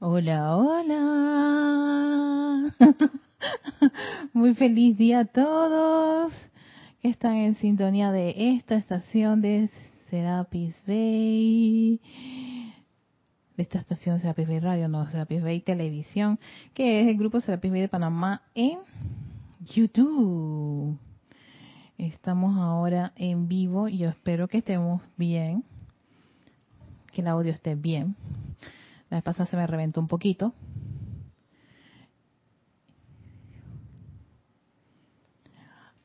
Hola, hola. Muy feliz día a todos que están en sintonía de esta estación de Serapis Bay. De esta estación Serapis Bay Radio, no, Serapis Bay Televisión, que es el grupo Serapis Bay de Panamá en YouTube. Estamos ahora en vivo y yo espero que estemos bien, que el audio esté bien. La vez pasada se me reventó un poquito.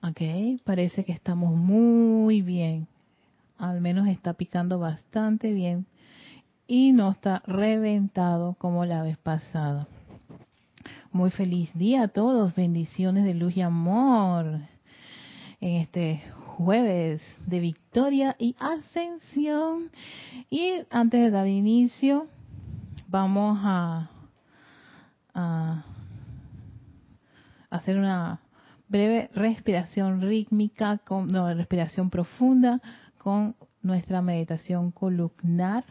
Ok, parece que estamos muy bien. Al menos está picando bastante bien. Y no está reventado como la vez pasada. Muy feliz día a todos. Bendiciones de luz y amor. En este jueves de victoria y ascensión. Y antes de dar inicio, vamos a, hacer una breve respiración rítmica, con, no, respiración profunda con nuestra meditación columnar.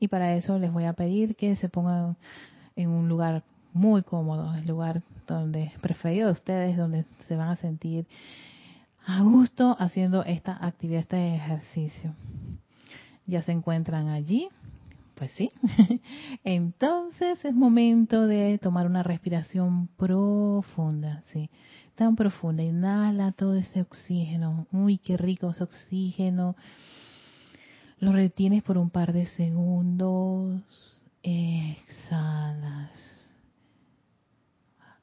Y para eso les voy a pedir que se pongan en un lugar muy cómodo, el lugar donde preferido de ustedes, donde se van a sentir a gusto haciendo esta actividad, este ejercicio. Ya se encuentran allí, pues sí. Entonces es momento de tomar una respiración profunda, sí. Tan profunda. Inhala todo ese oxígeno. Uy, qué rico ese oxígeno. Lo retienes por un par de segundos. Exhalas.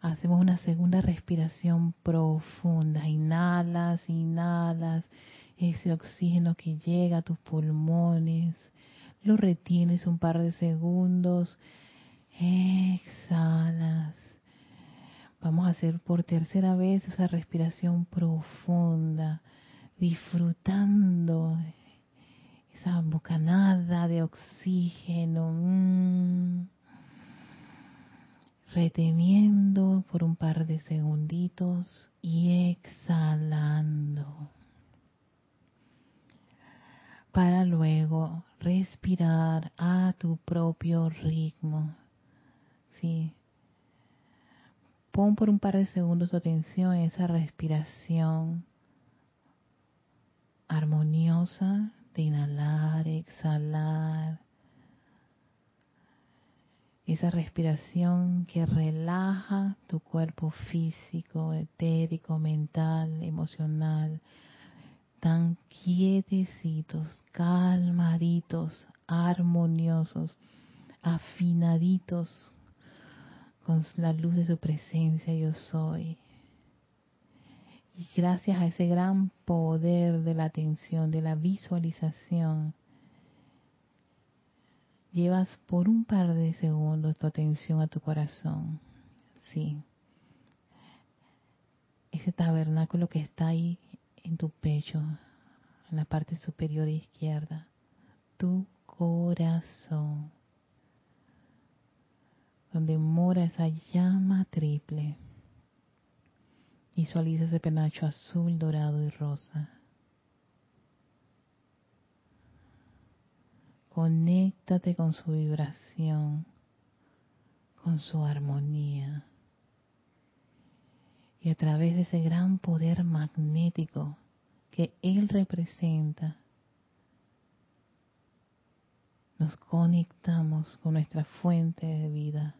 Hacemos una segunda respiración profunda. Inhalas, inhalas ese oxígeno que llega a tus pulmones lo retienes un par de segundos, exhalas. Vamos a hacer por tercera vez esa respiración profunda, disfrutando esa bocanada de oxígeno, mm. reteniendo por un par de segunditos y exhalando para luego respirar a tu propio ritmo. Sí. Pon por un par de segundos tu atención en esa respiración armoniosa de inhalar, exhalar. Esa respiración que relaja tu cuerpo físico, etérico, mental, emocional, tan quietecitos, calmaditos, armoniosos, afinaditos con la luz de su presencia yo soy. Y gracias a ese gran poder de la atención, de la visualización, llevas por un par de segundos tu atención a tu corazón. Sí. Ese tabernáculo que está ahí en tu pecho, en la parte superior izquierda, tu corazón, donde mora esa llama triple. Visualiza ese penacho azul, dorado y rosa. Conéctate con su vibración, con su armonía y a través de ese gran poder magnético que Él representa, nos conectamos con nuestra fuente de vida,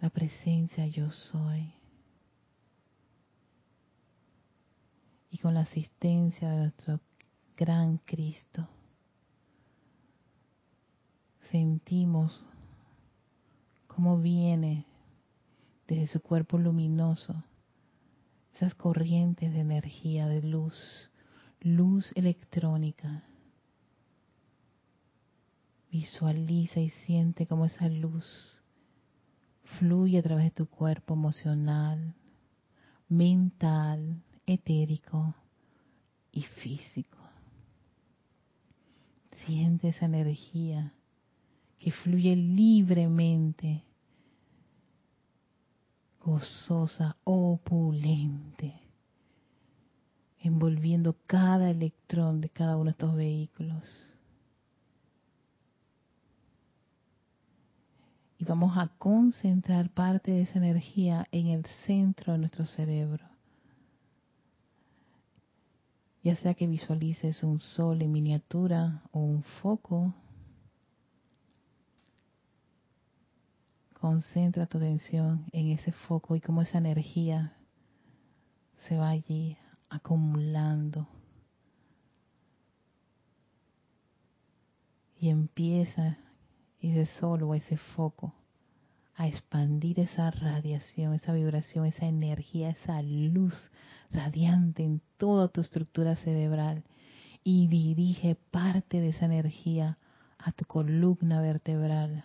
la presencia yo soy, y con la asistencia de nuestro gran Cristo, sentimos cómo viene desde su cuerpo luminoso, esas corrientes de energía, de luz, luz electrónica. Visualiza y siente cómo esa luz fluye a través de tu cuerpo emocional, mental, etérico y físico. Siente esa energía que fluye libremente gozosa, opulente, envolviendo cada electrón de cada uno de estos vehículos. vamos a concentrar parte de esa energía en el centro de nuestro cerebro. Ya sea que visualices un sol en miniatura o un foco, concentra tu atención en ese foco y cómo esa energía se va allí acumulando. Y empieza ese sol o ese foco a expandir esa radiación, esa vibración, esa energía, esa luz radiante en toda tu estructura cerebral y dirige parte de esa energía a tu columna vertebral,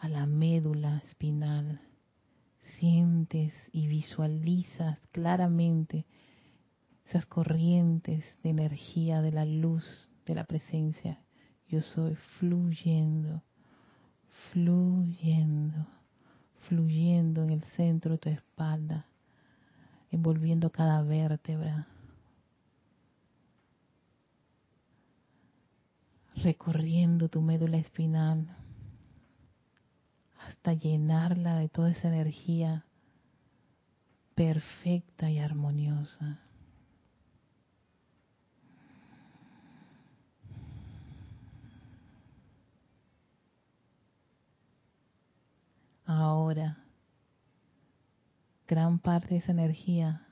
a la médula espinal. Sientes y visualizas claramente esas corrientes de energía de la luz de la presencia. Yo soy fluyendo, fluyendo, fluyendo en el centro de tu espalda, envolviendo cada vértebra, recorriendo tu médula espinal hasta llenarla de toda esa energía perfecta y armoniosa. Ahora, gran parte de esa energía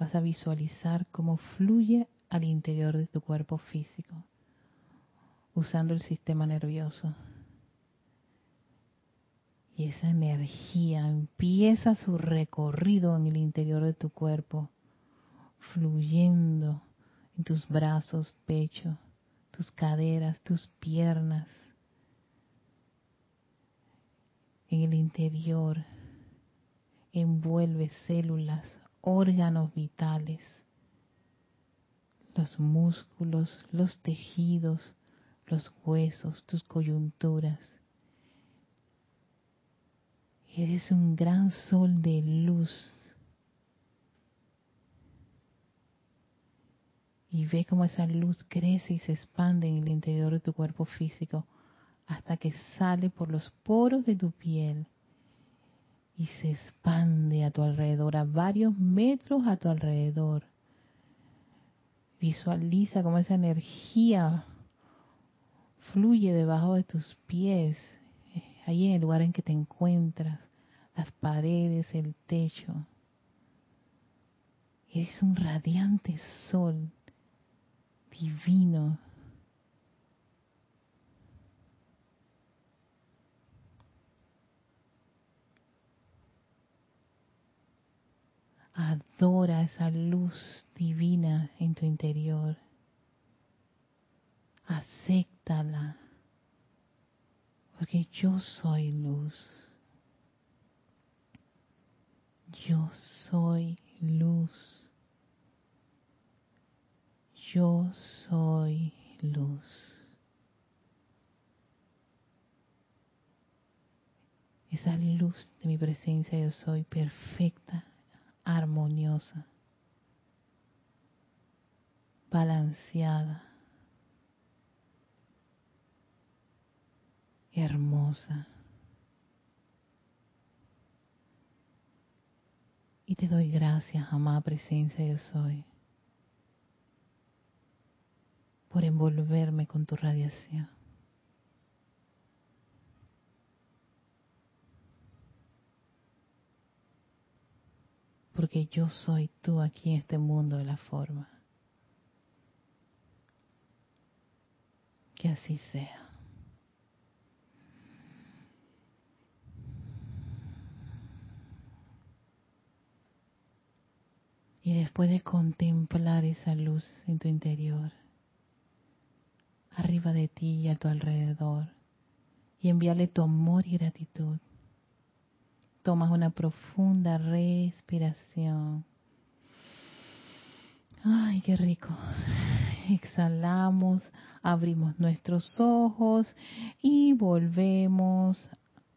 vas a visualizar cómo fluye al interior de tu cuerpo físico, usando el sistema nervioso. Y esa energía empieza su recorrido en el interior de tu cuerpo, fluyendo en tus brazos, pecho, tus caderas, tus piernas, en el interior envuelve células, órganos vitales, los músculos, los tejidos, los huesos, tus coyunturas. Eres un gran sol de luz. Y ve cómo esa luz crece y se expande en el interior de tu cuerpo físico hasta que sale por los poros de tu piel y se expande a tu alrededor, a varios metros a tu alrededor. Visualiza cómo esa energía fluye debajo de tus pies, ahí en el lugar en que te encuentras, las paredes, el techo. Eres un radiante sol divino Adora esa luz divina en tu interior. Acéptala. Porque yo soy luz. Yo soy luz. Yo soy luz. Esa luz de mi presencia yo soy perfecta armoniosa, balanceada, hermosa. Y te doy gracias, amada presencia yo soy, por envolverme con tu radiación. porque yo soy tú aquí en este mundo de la forma. Que así sea. Y después de contemplar esa luz en tu interior, arriba de ti y a tu alrededor, y envíale tu amor y gratitud, Tomas una profunda respiración. Ay, qué rico. Exhalamos, abrimos nuestros ojos y volvemos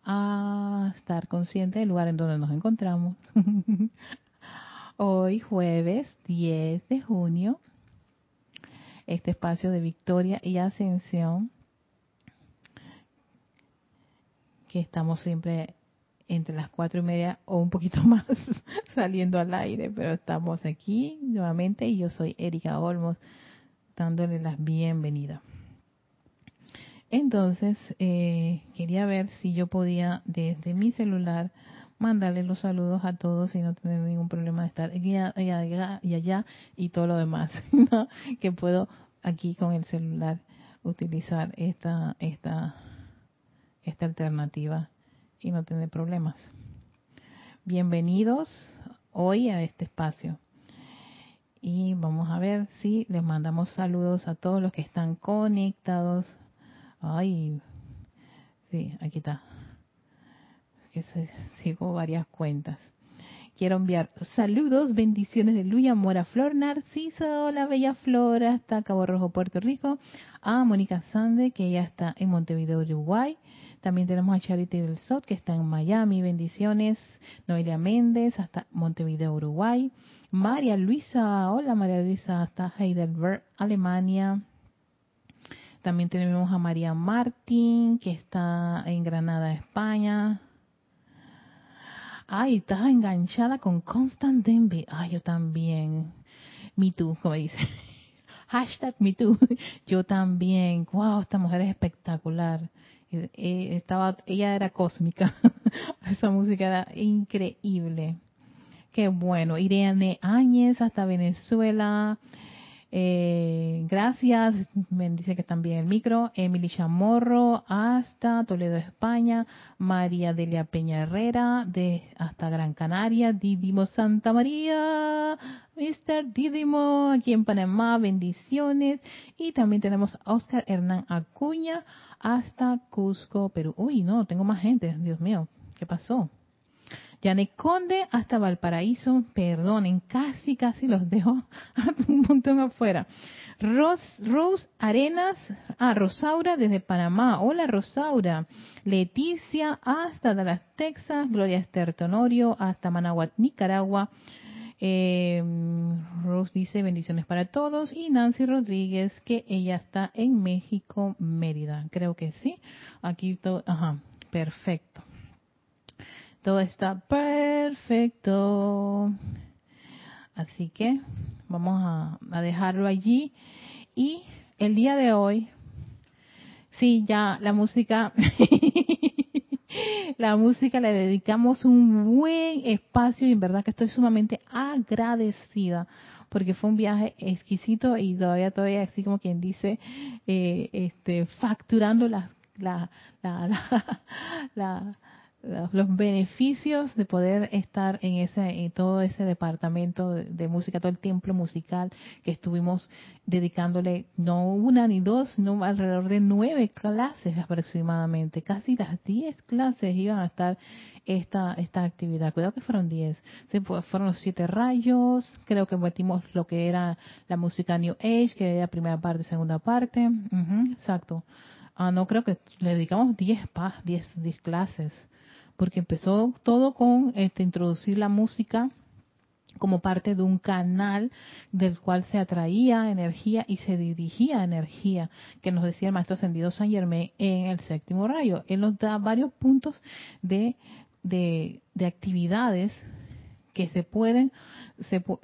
a estar conscientes del lugar en donde nos encontramos. Hoy jueves 10 de junio, este espacio de victoria y ascensión que estamos siempre entre las cuatro y media o un poquito más saliendo al aire, pero estamos aquí nuevamente y yo soy Erika Olmos dándole las bienvenidas. Entonces, eh, quería ver si yo podía desde mi celular mandarle los saludos a todos y no tener ningún problema de estar aquí y allá y, allá y todo lo demás, que puedo aquí con el celular utilizar esta, esta, esta alternativa y no tener problemas. Bienvenidos hoy a este espacio. Y vamos a ver si les mandamos saludos a todos los que están conectados. Ay, sí, aquí está. Que sigo varias cuentas. Quiero enviar saludos, bendiciones de luz y amor a Flor Narciso, la bella Flor, hasta Cabo Rojo, Puerto Rico, a Mónica Sande, que ya está en Montevideo, Uruguay. También tenemos a Charity del Sot, que está en Miami, bendiciones. Noelia Méndez, hasta Montevideo, Uruguay. María Luisa, hola María Luisa, hasta Heidelberg, Alemania. También tenemos a María Martín, que está en Granada, España. Ay, estás enganchada con Constant Denby. Ay, yo también. Me too, como dice. Hashtag me too. Yo también. Wow, esta mujer es espectacular. Eh, estaba, ella era cósmica. Esa música era increíble. Qué bueno. Irene Áñez hasta Venezuela. Eh, gracias, me dice que también el micro. Emily Chamorro hasta Toledo, España. María Delia Peña Herrera de hasta Gran Canaria. Didimo Santa María. Mr. Didimo aquí en Panamá. Bendiciones. Y también tenemos a Oscar Hernán Acuña hasta Cusco, Perú. Uy, no, tengo más gente. Dios mío, ¿qué pasó? Yanek Conde hasta Valparaíso, perdonen, casi, casi los dejo un montón afuera. Rose, Arenas, ah, Rosaura desde Panamá. Hola Rosaura. Leticia hasta Dallas, Texas. Gloria Esther Tonorio hasta Manahuat, Nicaragua. Eh, Rose dice bendiciones para todos. Y Nancy Rodríguez, que ella está en México, Mérida. Creo que sí. Aquí todo, ajá, perfecto. Todo está perfecto. Así que vamos a, dejarlo allí. Y el día de hoy, sí, ya la música, la música le dedicamos un buen espacio y en verdad que estoy sumamente agradecida porque fue un viaje exquisito y todavía, todavía así como quien dice, eh, este, facturando la, la, la los beneficios de poder estar en ese en todo ese departamento de, música, todo el templo musical que estuvimos dedicándole no una ni dos, sino alrededor de nueve clases aproximadamente, casi las diez clases iban a estar esta esta actividad. Cuidado que fueron diez, fueron los siete rayos, creo que metimos lo que era la música New Age, que era primera parte, segunda parte, exacto. Ah, no creo que le dedicamos 10 diez, diez clases porque empezó todo con este, introducir la música como parte de un canal del cual se atraía energía y se dirigía energía, que nos decía el maestro ascendido San Germain en el séptimo rayo. Él nos da varios puntos de, de, actividades que se pueden,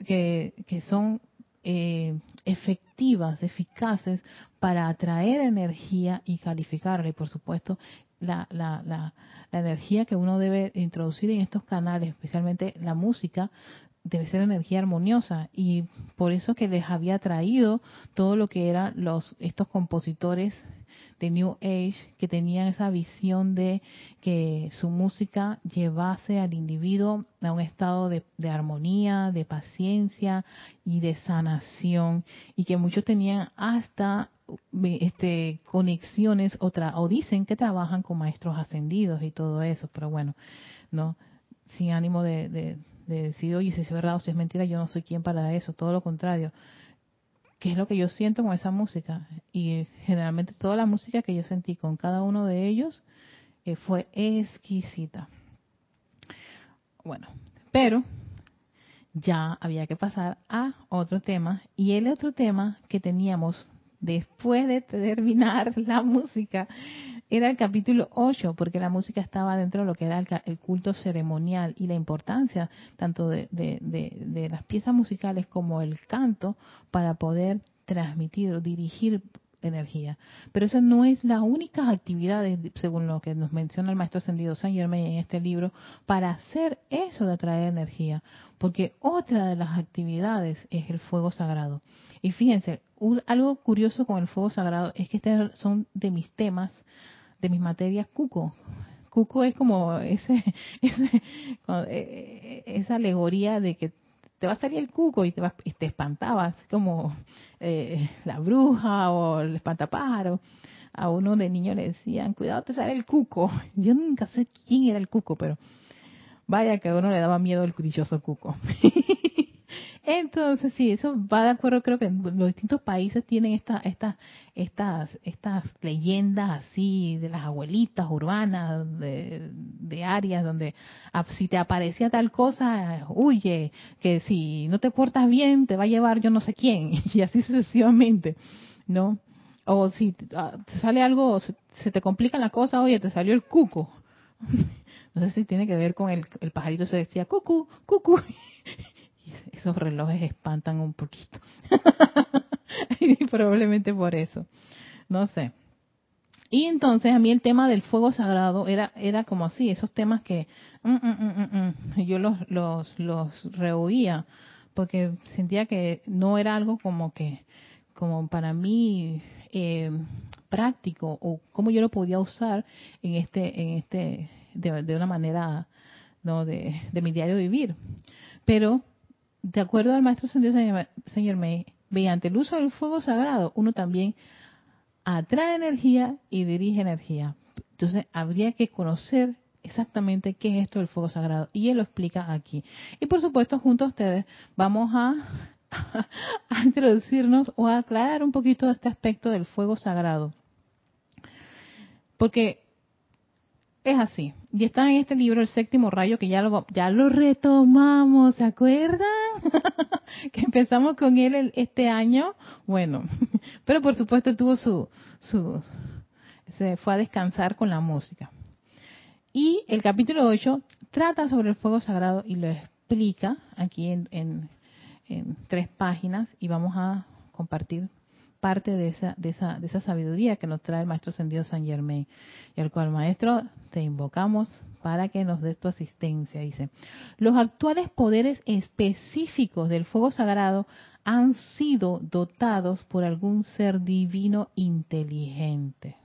que, que son eh, efectivas, eficaces para atraer energía y calificarla. Y por supuesto, la, la, la, energía que uno debe introducir en estos canales, especialmente la música, debe ser energía armoniosa. Y por eso que les había traído todo lo que eran los estos compositores de New Age que tenían esa visión de que su música llevase al individuo a un estado de, de armonía, de paciencia y de sanación y que muchos tenían hasta este, conexiones otra, o dicen que trabajan con maestros ascendidos y todo eso, pero bueno, no sin ánimo de, de, decir, oye, si es verdad o si es mentira, yo no soy quien para eso, todo lo contrario. ¿Qué es lo que yo siento con esa música? Y generalmente toda la música que yo sentí con cada uno de ellos eh, fue exquisita. Bueno, pero ya había que pasar a otro tema y el otro tema que teníamos después de terminar la música era el capítulo 8, porque la música estaba dentro de lo que era el, culto ceremonial y la importancia tanto de, de, las piezas musicales como el canto para poder transmitir o dirigir energía. Pero eso no es la única actividad, según lo que nos menciona el maestro ascendido San Germain en este libro, para hacer eso de atraer energía. Porque otra de las actividades es el fuego sagrado. Y fíjense, algo curioso con el fuego sagrado es que estos son de mis temas, de mis materias cuco. Cuco es como ese, ese eh, eh, esa alegoría de que te va a salir el cuco y te, va, y te espantabas, como eh, la bruja o el espantapájaro. A uno de niño le decían, cuidado, te sale el cuco. Yo nunca sé quién era el cuco, pero vaya que a uno le daba miedo el dichoso cuco. Entonces, sí, eso va de acuerdo, creo que los distintos países tienen esta, esta, estas, estas leyendas así de las abuelitas urbanas, de, áreas donde ah, si te aparecía tal cosa, huye, que si no te portas bien te va a llevar yo no sé quién, y así sucesivamente, ¿no? O si ah, te sale algo, se, te complica la cosa, oye, te salió el cuco. No sé si tiene que ver con el, el pajarito se decía cucu, cucu, esos relojes espantan un poquito. y probablemente por eso. No sé. Y entonces a mí el tema del fuego sagrado era era como así, esos temas que mm, mm, mm, yo los, los, los rehuía porque sentía que no era algo como que, como para mí eh, práctico o cómo yo lo podía usar en este, en este, de, de una manera, no, de, de mi diario vivir. Pero de acuerdo al maestro Señor May, mediante el uso del fuego sagrado, uno también atrae energía y dirige energía. Entonces, habría que conocer exactamente qué es esto del fuego sagrado. Y él lo explica aquí. Y por supuesto, junto a ustedes, vamos a, a introducirnos o a aclarar un poquito este aspecto del fuego sagrado. Porque es así. Y está en este libro, El séptimo rayo, que ya lo, ya lo retomamos, ¿se acuerdan? que empezamos con él este año. Bueno, pero por supuesto tuvo su, su, se fue a descansar con la música. Y el capítulo 8 trata sobre el fuego sagrado y lo explica aquí en, en, en tres páginas y vamos a compartir parte de esa, de esa, de esa sabiduría que nos trae el Maestro Ascendido San Germain, y al cual, Maestro, te invocamos para que nos des tu asistencia. Dice, los actuales poderes específicos del fuego sagrado han sido dotados por algún ser divino inteligente.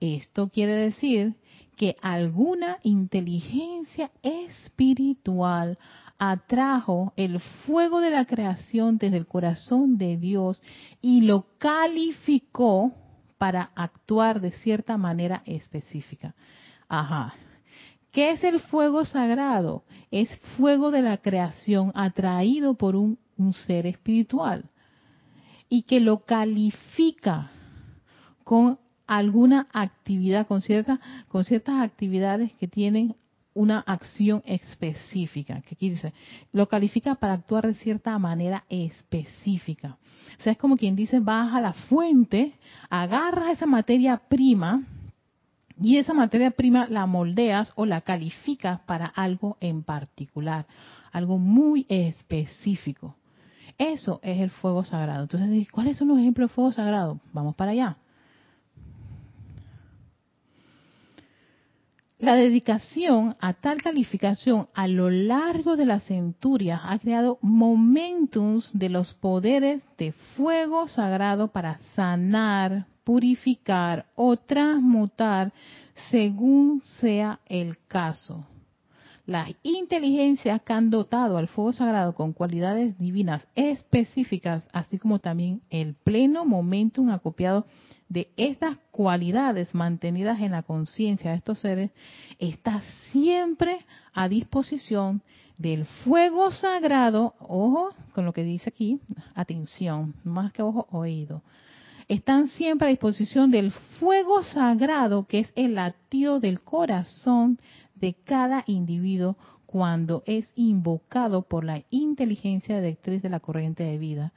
Esto quiere decir que alguna inteligencia espiritual atrajo el fuego de la creación desde el corazón de Dios y lo calificó para actuar de cierta manera específica. Ajá. ¿Qué es el fuego sagrado? Es fuego de la creación atraído por un, ser espiritual y que lo califica con alguna actividad, con, con ciertas actividades que tienen una acción específica, que aquí dice, lo califica para actuar de cierta manera específica. O sea, es como quien dice, baja la fuente, agarra esa materia prima y esa materia prima la moldeas o la calificas para algo en particular, algo muy específico. Eso es el fuego sagrado. Entonces, ¿cuáles son los ejemplos de fuego sagrado? Vamos para allá. La dedicación a tal calificación a lo largo de las centurias ha creado momentums de los poderes de fuego sagrado para sanar, purificar o transmutar según sea el caso. Las inteligencias que han dotado al fuego sagrado con cualidades divinas específicas, así como también el pleno momentum acopiado de estas cualidades mantenidas en la conciencia de estos seres está siempre a disposición del fuego sagrado, ojo con lo que dice aquí, atención, más que ojo, oído. Están siempre a disposición del fuego sagrado que es el latido del corazón de cada individuo cuando es invocado por la inteligencia directriz de la corriente de vida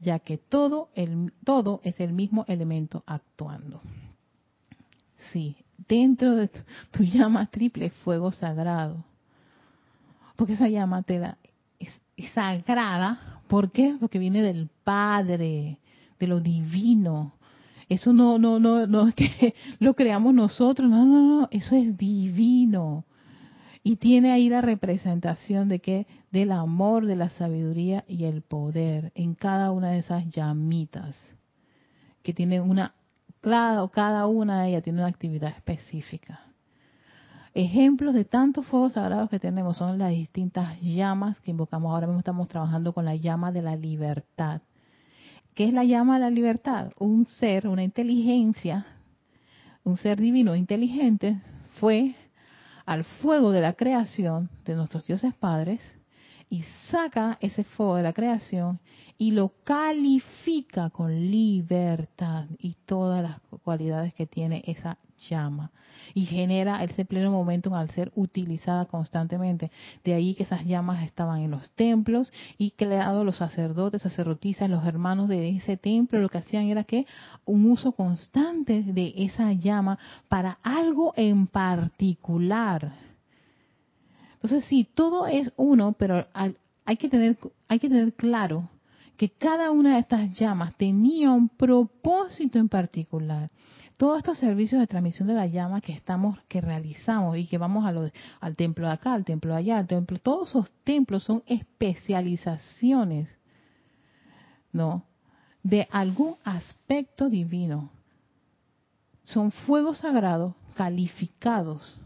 ya que todo, el, todo es el mismo elemento actuando. sí, dentro de tu, llama triple fuego sagrado. Porque esa llama te da, es, sagrada. ¿Por qué? Porque viene del Padre, de lo divino. Eso no, no, no, no es que lo creamos nosotros, no, no, no, eso es divino. Y tiene ahí la representación de que del amor, de la sabiduría y el poder en cada una de esas llamitas que tiene una cada, cada una de ellas tiene una actividad específica. Ejemplos de tantos fuegos sagrados que tenemos son las distintas llamas que invocamos. Ahora mismo estamos trabajando con la llama de la libertad. ¿Qué es la llama de la libertad? Un ser, una inteligencia, un ser divino inteligente fue al fuego de la creación de nuestros dioses padres y saca ese fuego de la creación y lo califica con libertad y todas las cualidades que tiene esa llama y genera ese pleno momentum al ser utilizada constantemente. De ahí que esas llamas estaban en los templos y creado los sacerdotes, sacerdotisas, los hermanos de ese templo, lo que hacían era que un uso constante de esa llama para algo en particular. Entonces sí, todo es uno, pero hay que tener hay que tener claro que cada una de estas llamas tenía un propósito en particular. Todos estos servicios de transmisión de la llama que estamos, que realizamos y que vamos al templo de acá, al templo de allá, al templo, todos esos templos son especializaciones, ¿no? De algún aspecto divino. Son fuegos sagrados calificados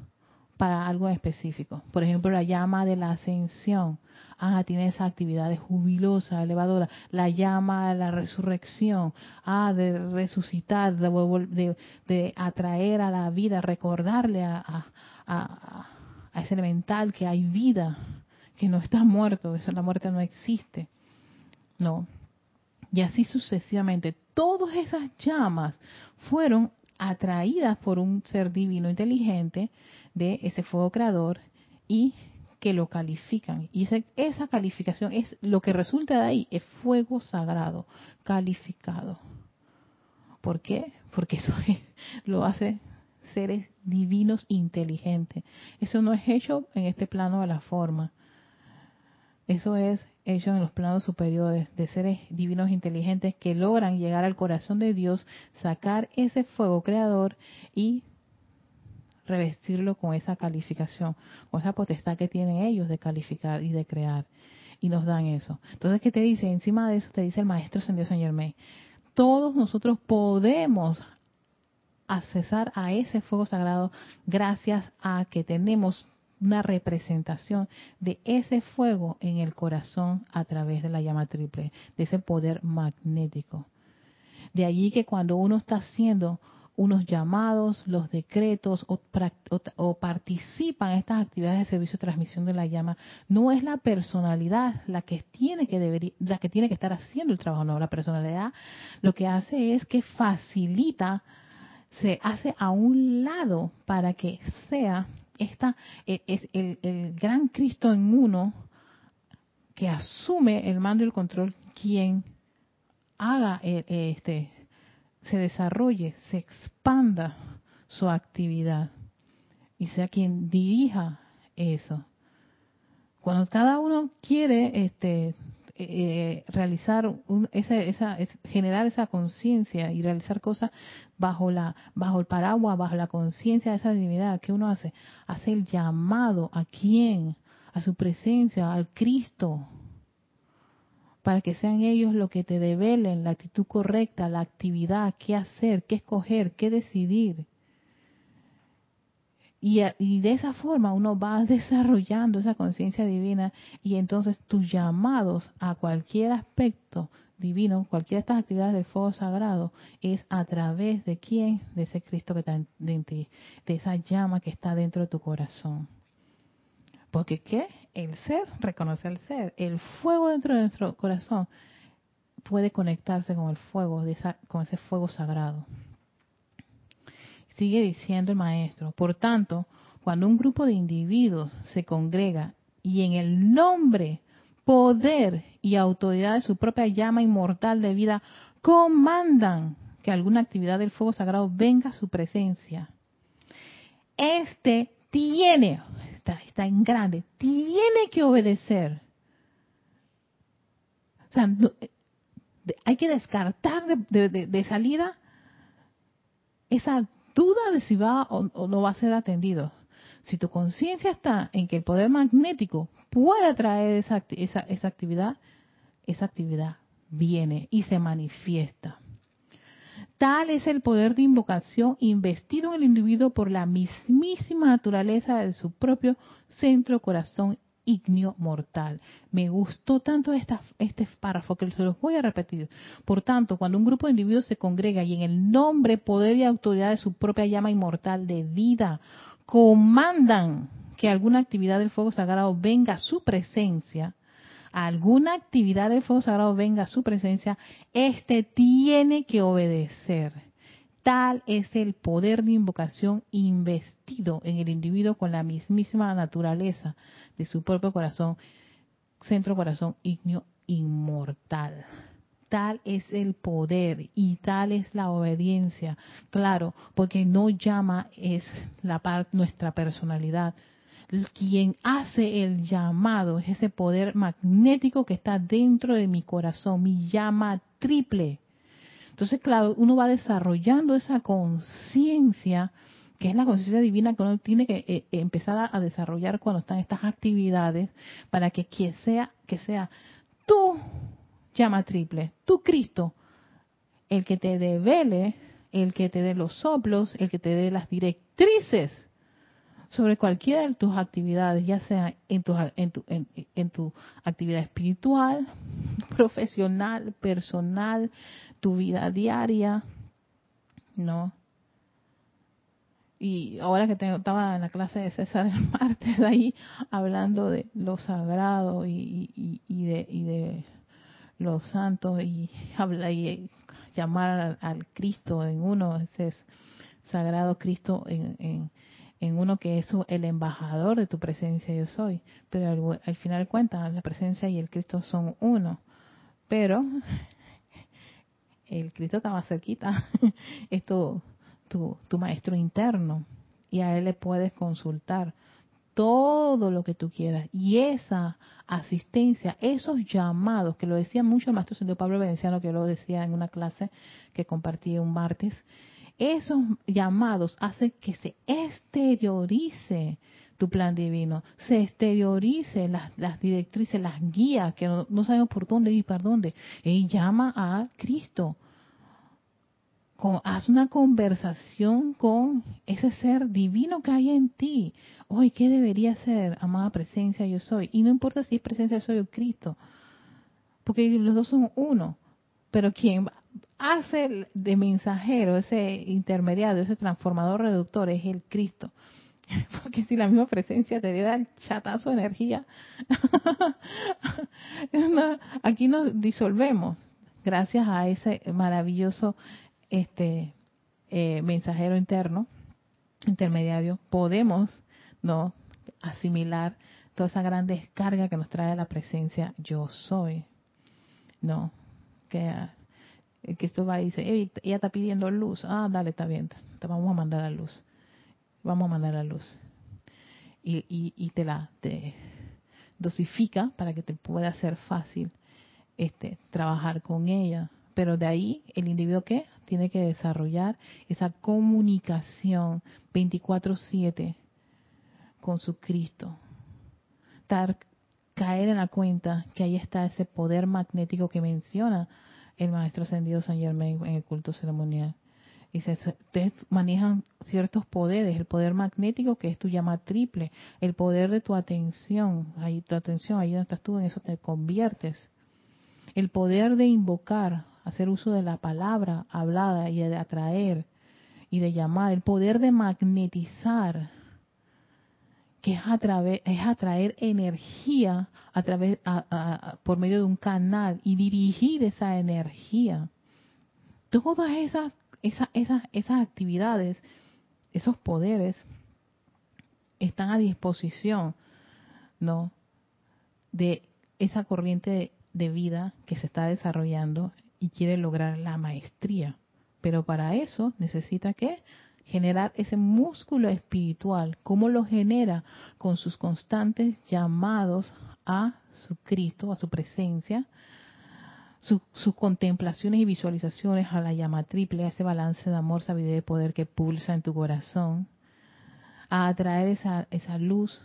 para algo específico. Por ejemplo, la llama de la ascensión ah, tiene esa actividad jubilosa, elevadora, la llama a la resurrección, ah, de resucitar, de, atraer a la vida, recordarle a, ese elemental que hay vida, que no está muerto, que la muerte no existe. No. Y así sucesivamente. Todas esas llamas fueron atraídas por un ser divino inteligente de ese fuego creador y que lo califican. Y esa, calificación es lo que resulta de ahí, es fuego sagrado, calificado. ¿Por qué? Porque eso lo hace seres divinos inteligentes. Eso no es hecho en este plano de la forma. Eso es hecho en los planos superiores de seres divinos inteligentes que logran llegar al corazón de Dios, sacar ese fuego creador y revestirlo con esa calificación, con esa potestad que tienen ellos de calificar y de crear. Y nos dan eso. Entonces, ¿qué te dice? Encima de eso te dice el Maestro Señor Germain. Todos nosotros podemos accesar a ese fuego sagrado gracias a que tenemos una representación de ese fuego en el corazón a través de la llama triple, de ese poder magnético. De allí que cuando uno está haciendo unos llamados, los decretos o, participan en estas actividades de servicio de transmisión de la llama, no es la personalidad la que tiene que debería, la que tiene que estar haciendo el trabajo, no, la personalidad lo que hace es que facilita, se hace a un lado para que sea esta e, es el, el gran Cristo en uno que asume el mando y el control quien haga eh, este se desarrolle, se expanda su actividad y sea quien dirija eso. Cuando cada uno quiere este, eh, realizar esa, esa, generar esa conciencia y realizar cosas bajo la bajo el paraguas, bajo la conciencia de esa divinidad, ¿qué uno hace? Hace el llamado a quién, a su presencia, al Cristo, para que sean ellos los que te develen la actitud correcta, la actividad, qué hacer, qué escoger, qué decidir. Y, y, de esa forma uno va desarrollando esa conciencia divina y entonces tus llamados a cualquier aspecto divino, cualquiera de estas actividades del fuego sagrado, es a través de quién, de ese Cristo que está en ti, de esa llama que está dentro de tu corazón. Porque ¿qué? El ser reconoce al ser. El fuego dentro de nuestro corazón puede conectarse con el fuego, con ese fuego sagrado. Sigue diciendo el maestro, por tanto, cuando un grupo de individuos se congrega y en el nombre, poder y autoridad de su propia llama inmortal de vida comandan que alguna actividad del fuego sagrado venga a su presencia, este tiene, está, está en grande, tiene que obedecer. O sea, hay que descartar de, salida esa duda de si va o, no va a ser atendido. Si tu conciencia está en que el poder magnético puede atraer esa, esa, esa actividad, esa actividad viene y se manifiesta. Tal es el poder de invocación investido en el individuo por la mismísima naturaleza de su propio centro corazón ignio mortal. Me gustó tanto esta, este párrafo que se los voy a repetir. Por tanto, cuando un grupo de individuos se congrega y en el nombre, poder y autoridad de su propia llama inmortal de vida, comandan que alguna actividad del fuego sagrado venga a su presencia, alguna actividad del fuego sagrado venga a su presencia, éste tiene que obedecer. Tal es el poder de invocación investido en el individuo con la mismísima naturaleza de su propio corazón, centro corazón ígneo inmortal. Tal es el poder y tal es la obediencia. Claro, porque no llama es la parte nuestra personalidad. Quien hace el llamado es ese poder magnético que está dentro de mi corazón, mi llama triple. Entonces, claro, uno va desarrollando esa conciencia que es la conciencia divina que uno tiene que eh, empezar a, desarrollar cuando están estas actividades para que, quien sea que sea tú llama triple, tu Cristo, el que te devele, el que te dé los soplos, el que te dé las directrices sobre cualquiera de tus actividades, ya sea en tu, en tu, en tu actividad espiritual, profesional, personal, tu vida diaria, ¿no? y ahora que tengo, estaba en la clase de César el martes ahí hablando de lo sagrado y, y, de, y de los santos y y llamar al, Cristo en uno ese sagrado Cristo en, en, en, uno que es el embajador de tu presencia yo soy. Pero al, al final de cuentas la presencia y el Cristo son uno. Pero el Cristo más cerquita. Esto tu, maestro interno. Y a él le puedes consultar todo lo que tú quieras. Y esa asistencia, esos llamados, que lo decía mucho el maestro Señor Pablo Veneciano, que lo decía en una clase que compartí un martes, esos llamados hacen que se exteriorice tu plan divino, se exteriorice las, directrices, las guías, que no, sabemos por dónde ir, para dónde. Y llama a Cristo haz una conversación con ese ser divino que hay en ti. Hoy, ¿qué debería ser? Amada presencia, yo soy. Y no importa si es presencia, yo soy o Cristo. Porque los dos son uno. Pero quien hace de mensajero, ese intermediario, ese transformador reductor, es el Cristo. Porque si la misma presencia te da el chatazo de energía, aquí nos disolvemos gracias a ese maravilloso este eh, mensajero interno, intermediario, podemos no asimilar toda esa gran descarga que nos trae la presencia yo soy. No, que, eh, que esto va y dice, ella está pidiendo luz. Ah, dale, está bien, te vamos a mandar la luz. Vamos a mandar la luz. Y, y, te la te dosifica para que te pueda ser fácil este trabajar con ella pero de ahí el individuo que tiene que desarrollar esa comunicación 24/7 con su Cristo. Caer en la cuenta que ahí está ese poder magnético que menciona el maestro ascendido San Germain en el culto ceremonial. Y se, ustedes manejan ciertos poderes, el poder magnético que es tu llama triple, el poder de tu atención, ahí tu atención, ahí donde estás tú, en eso te conviertes. El poder de invocar, hacer uso de la palabra hablada y de atraer y de llamar, el poder de magnetizar, que es, es atraer energía a través, por medio de un canal y dirigir esa energía. Todas esas, esas, esas, esas actividades, esos poderes, están a disposición, ¿no? De esa corriente de vida que se está desarrollando y quiere lograr la maestría. Pero para eso necesita que generar ese músculo espiritual. ¿Cómo lo genera? Con sus constantes llamados a su Cristo, a su presencia, sus contemplaciones y visualizaciones a la llama triple, a ese balance de amor, sabiduría y poder que pulsa en tu corazón, a atraer esa, esa luz,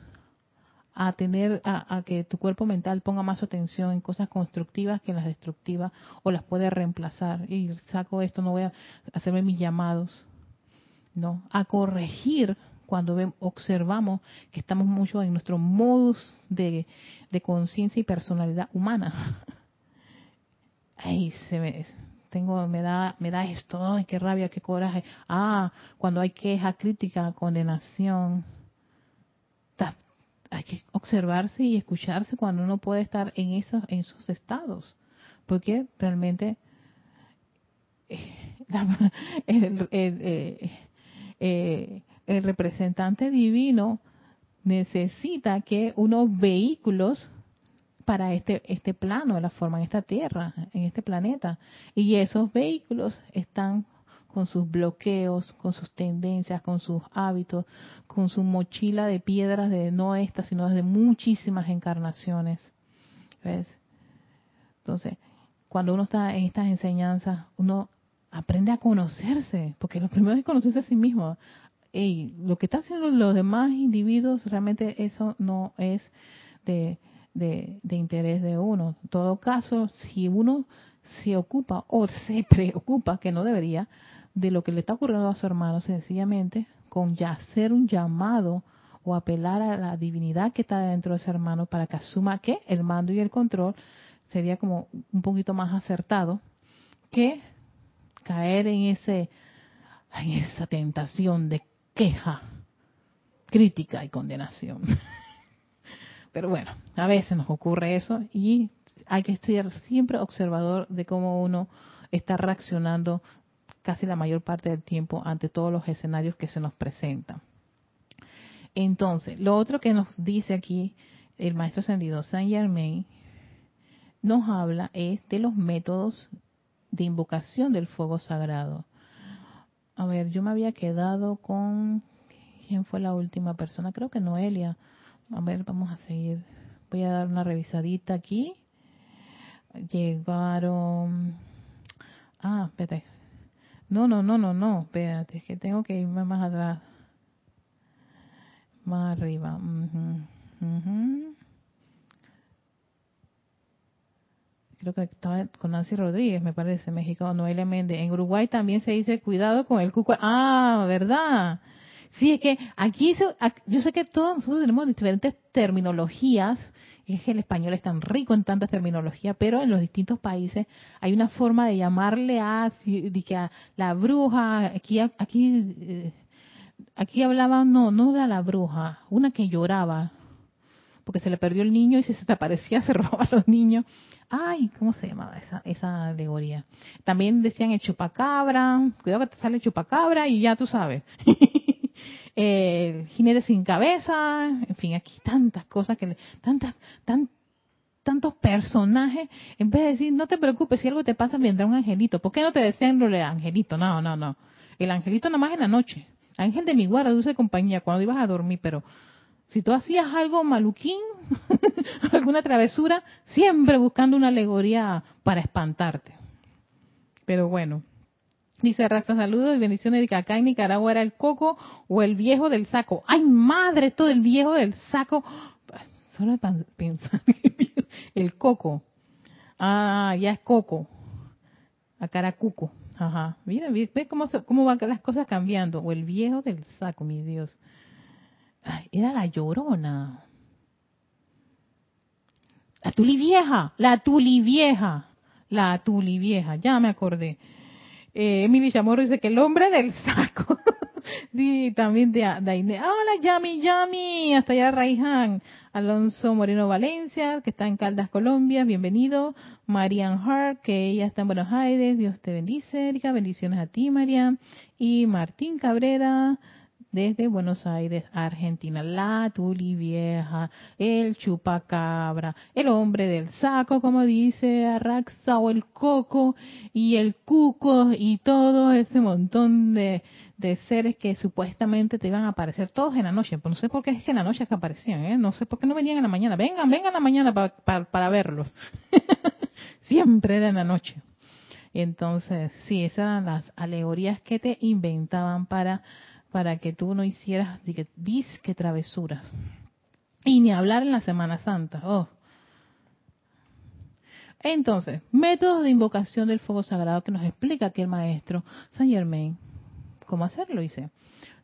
a tener, a, que tu cuerpo mental ponga más atención en cosas constructivas que en las destructivas, o las puede reemplazar. Y saco esto, no voy a hacerme mis llamados, ¿no? A corregir cuando observamos que estamos mucho en nuestro modus de, conciencia y personalidad humana. ay, se me, tengo, me da, me da esto, ay, qué rabia, qué coraje. Ah, cuando hay queja, crítica, condenación. hay que observarse y escucharse cuando uno puede estar en esos, en estados. Porque realmente eh, eh, eh, el representante divino necesita que unos vehículos para este, este plano la forma en esta tierra, en este planeta. Y esos vehículos están con sus bloqueos, con sus tendencias, con sus hábitos, con su mochila de piedras de no esta, sino de muchísimas encarnaciones. ¿Ves? Entonces, cuando uno está en estas enseñanzas, uno aprende a conocerse, porque lo primero es conocerse a sí mismo. Y lo que están haciendo los demás individuos, realmente eso no es de, de, interés de uno. En todo caso, si uno se ocupa o se preocupa, que no debería, de lo que le está ocurriendo a su hermano, sencillamente con ya hacer un llamado o apelar a la divinidad que está dentro de ese hermano para que asuma que el mando y el control sería como un poquito más acertado que caer en ese en esa tentación de queja, crítica y condenación. Pero bueno, a veces nos ocurre eso y hay que estar siempre observador de cómo uno está reaccionando casi la mayor parte del tiempo ante todos los escenarios que se nos presentan. Entonces, lo otro que nos dice aquí el maestro ascendido Saint Germain nos habla es de los métodos de invocación del fuego sagrado. A ver, yo me había quedado con quién fue la última persona, creo que Noelia a ver, vamos a seguir. Voy a dar una revisadita aquí. Llegaron. Ah, espérate. No, no, no, no, no. Espérate, es que tengo que irme más atrás. Más arriba. Creo que estaba con Nancy Rodríguez, me parece, México, Noelia Méndez. En Uruguay también se dice cuidado con el cuco. Ah, ¿verdad? Sí, es que aquí, yo sé que todos nosotros tenemos diferentes terminologías, es que el español es tan rico en tantas terminologías, pero en los distintos países hay una forma de llamarle a, a la bruja, aquí, aquí, eh, aquí hablaban, no, no de la bruja, una que lloraba, porque se le perdió el niño y si se desaparecía se robaba a los niños. Ay, ¿cómo se llamaba esa, esa alegoría? También decían el chupacabra, cuidado que te sale el chupacabra y ya tú sabes. el jinete sin cabeza, en fin, aquí tantas cosas que tantas tan, tantos personajes, en vez de decir, no te preocupes, si algo te pasa vendrá un angelito. ¿Por qué no te decían lo angelito? No, no, no. El angelito nada más en la noche. Ángel de mi guarda, dulce compañía, cuando ibas a dormir, pero si tú hacías algo maluquín, alguna travesura, siempre buscando una alegoría para espantarte. Pero bueno, Dice Raxa, saludos y bendiciones de que acá en Nicaragua era el coco o el viejo del saco. ¡Ay, madre! Todo el viejo del saco. Solo pensar el coco. Ah, ya es coco. Acá era cuco. Ajá. Mira, ve cómo, cómo van las cosas cambiando. O el viejo del saco, mi Dios. Era la llorona. La tuli vieja. La tuli vieja. La tuli vieja. Ya me acordé eh, Emily Chamorro dice que el hombre del saco. y también de Daine. Hola, Yami, Yami. Hasta allá, Raihan. Alonso Moreno Valencia, que está en Caldas, Colombia. Bienvenido. Marian Hart, que ella está en Buenos Aires. Dios te bendice, Erika. Bendiciones a ti, Marian. Y Martín Cabrera desde Buenos Aires, Argentina. La tuli vieja, el chupacabra, el hombre del saco, como dice Arraxa, o el coco y el cuco y todo ese montón de, de seres que supuestamente te iban a aparecer todos en la noche. Pues no sé por qué es que en la noche es que aparecían, ¿eh? No sé por qué no venían en la mañana. Vengan, vengan en la mañana para verlos. Siempre era en la noche. Entonces, sí, esas eran las alegorías que te inventaban para, para que tú no hicieras disque travesuras. Y ni hablar en la Semana Santa. Oh. Entonces, métodos de invocación del fuego sagrado que nos explica aquí el maestro Saint Germain. ¿Cómo hacerlo? Dice,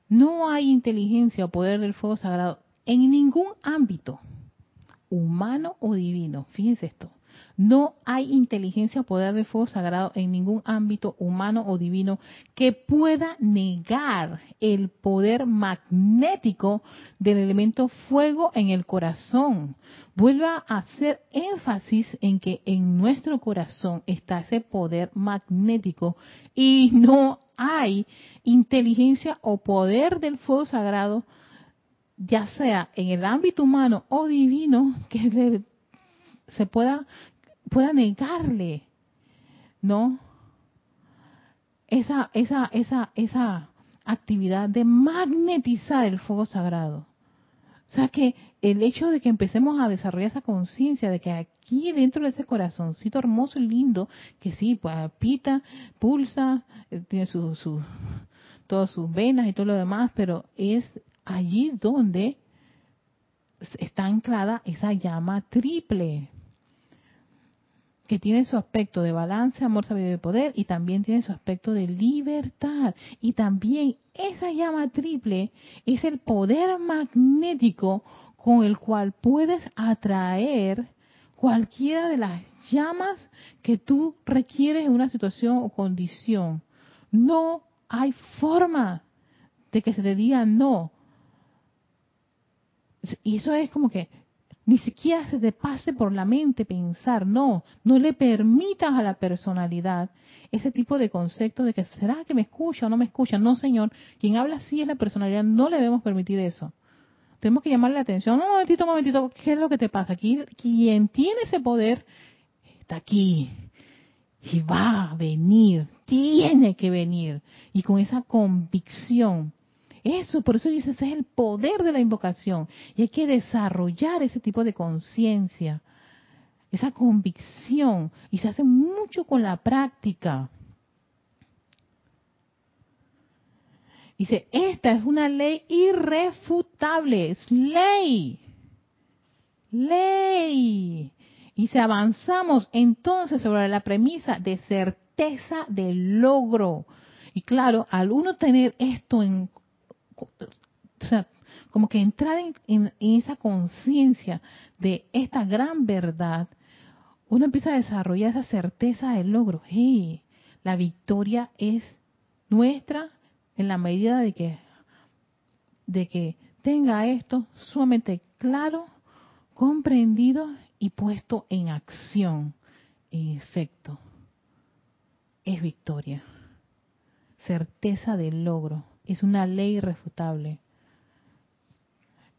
no hay inteligencia o poder del fuego sagrado en ningún ámbito, humano o divino. Fíjense esto. No hay inteligencia o poder del fuego sagrado en ningún ámbito humano o divino que pueda negar el poder magnético del elemento fuego en el corazón. Vuelva a hacer énfasis en que en nuestro corazón está ese poder magnético y no hay inteligencia o poder del fuego sagrado, ya sea en el ámbito humano o divino, que se pueda pueda negarle, ¿no? Esa, esa, esa, esa actividad de magnetizar el fuego sagrado. O sea que el hecho de que empecemos a desarrollar esa conciencia de que aquí dentro de ese corazoncito hermoso y lindo, que sí, pues pita, pulsa, eh, tiene su, todas sus venas y todo lo demás, pero es allí donde está anclada esa llama triple que tiene su aspecto de balance, amor, sabiduría y poder, y también tiene su aspecto de libertad. Y también esa llama triple es el poder magnético con el cual puedes atraer cualquiera de las llamas que tú requieres en una situación o condición. No hay forma de que se te diga no. Y eso es como que ni siquiera se te pase por la mente pensar, no, no le permitas a la personalidad ese tipo de concepto de que será que me escucha o no me escucha. No, señor, quien habla así es la personalidad, no le debemos permitir eso. Tenemos que llamarle la atención. No, un momentito, un momentito, ¿qué es lo que te pasa? Aquí, quien tiene ese poder está aquí y va a venir, tiene que venir. Y con esa convicción eso, por eso dice, ese es el poder de la invocación. Y hay que desarrollar ese tipo de conciencia, esa convicción. Y se hace mucho con la práctica. Dice, esta es una ley irrefutable, es ley. Ley. Y si avanzamos entonces sobre la premisa de certeza del logro. Y claro, al uno tener esto en o sea, como que entrar en, esa conciencia de esta gran verdad, uno empieza a desarrollar esa certeza del logro. Hey, la victoria es nuestra en la medida de que, de que tenga esto sumamente claro, comprendido y puesto en acción, en efecto. Es victoria. Certeza del logro es una ley irrefutable.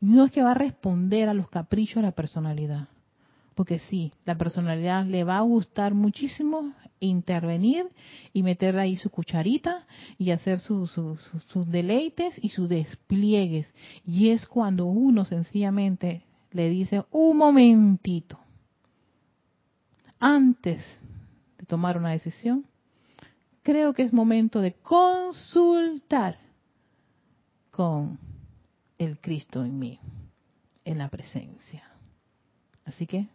No es que va a responder a los caprichos de la personalidad, porque sí, la personalidad le va a gustar muchísimo intervenir y meter ahí su cucharita y hacer sus deleites y sus despliegues. Y es cuando uno sencillamente le dice, un momentito, antes de tomar una decisión, creo que es momento de consultar con el Cristo en mí, en la presencia. Así que,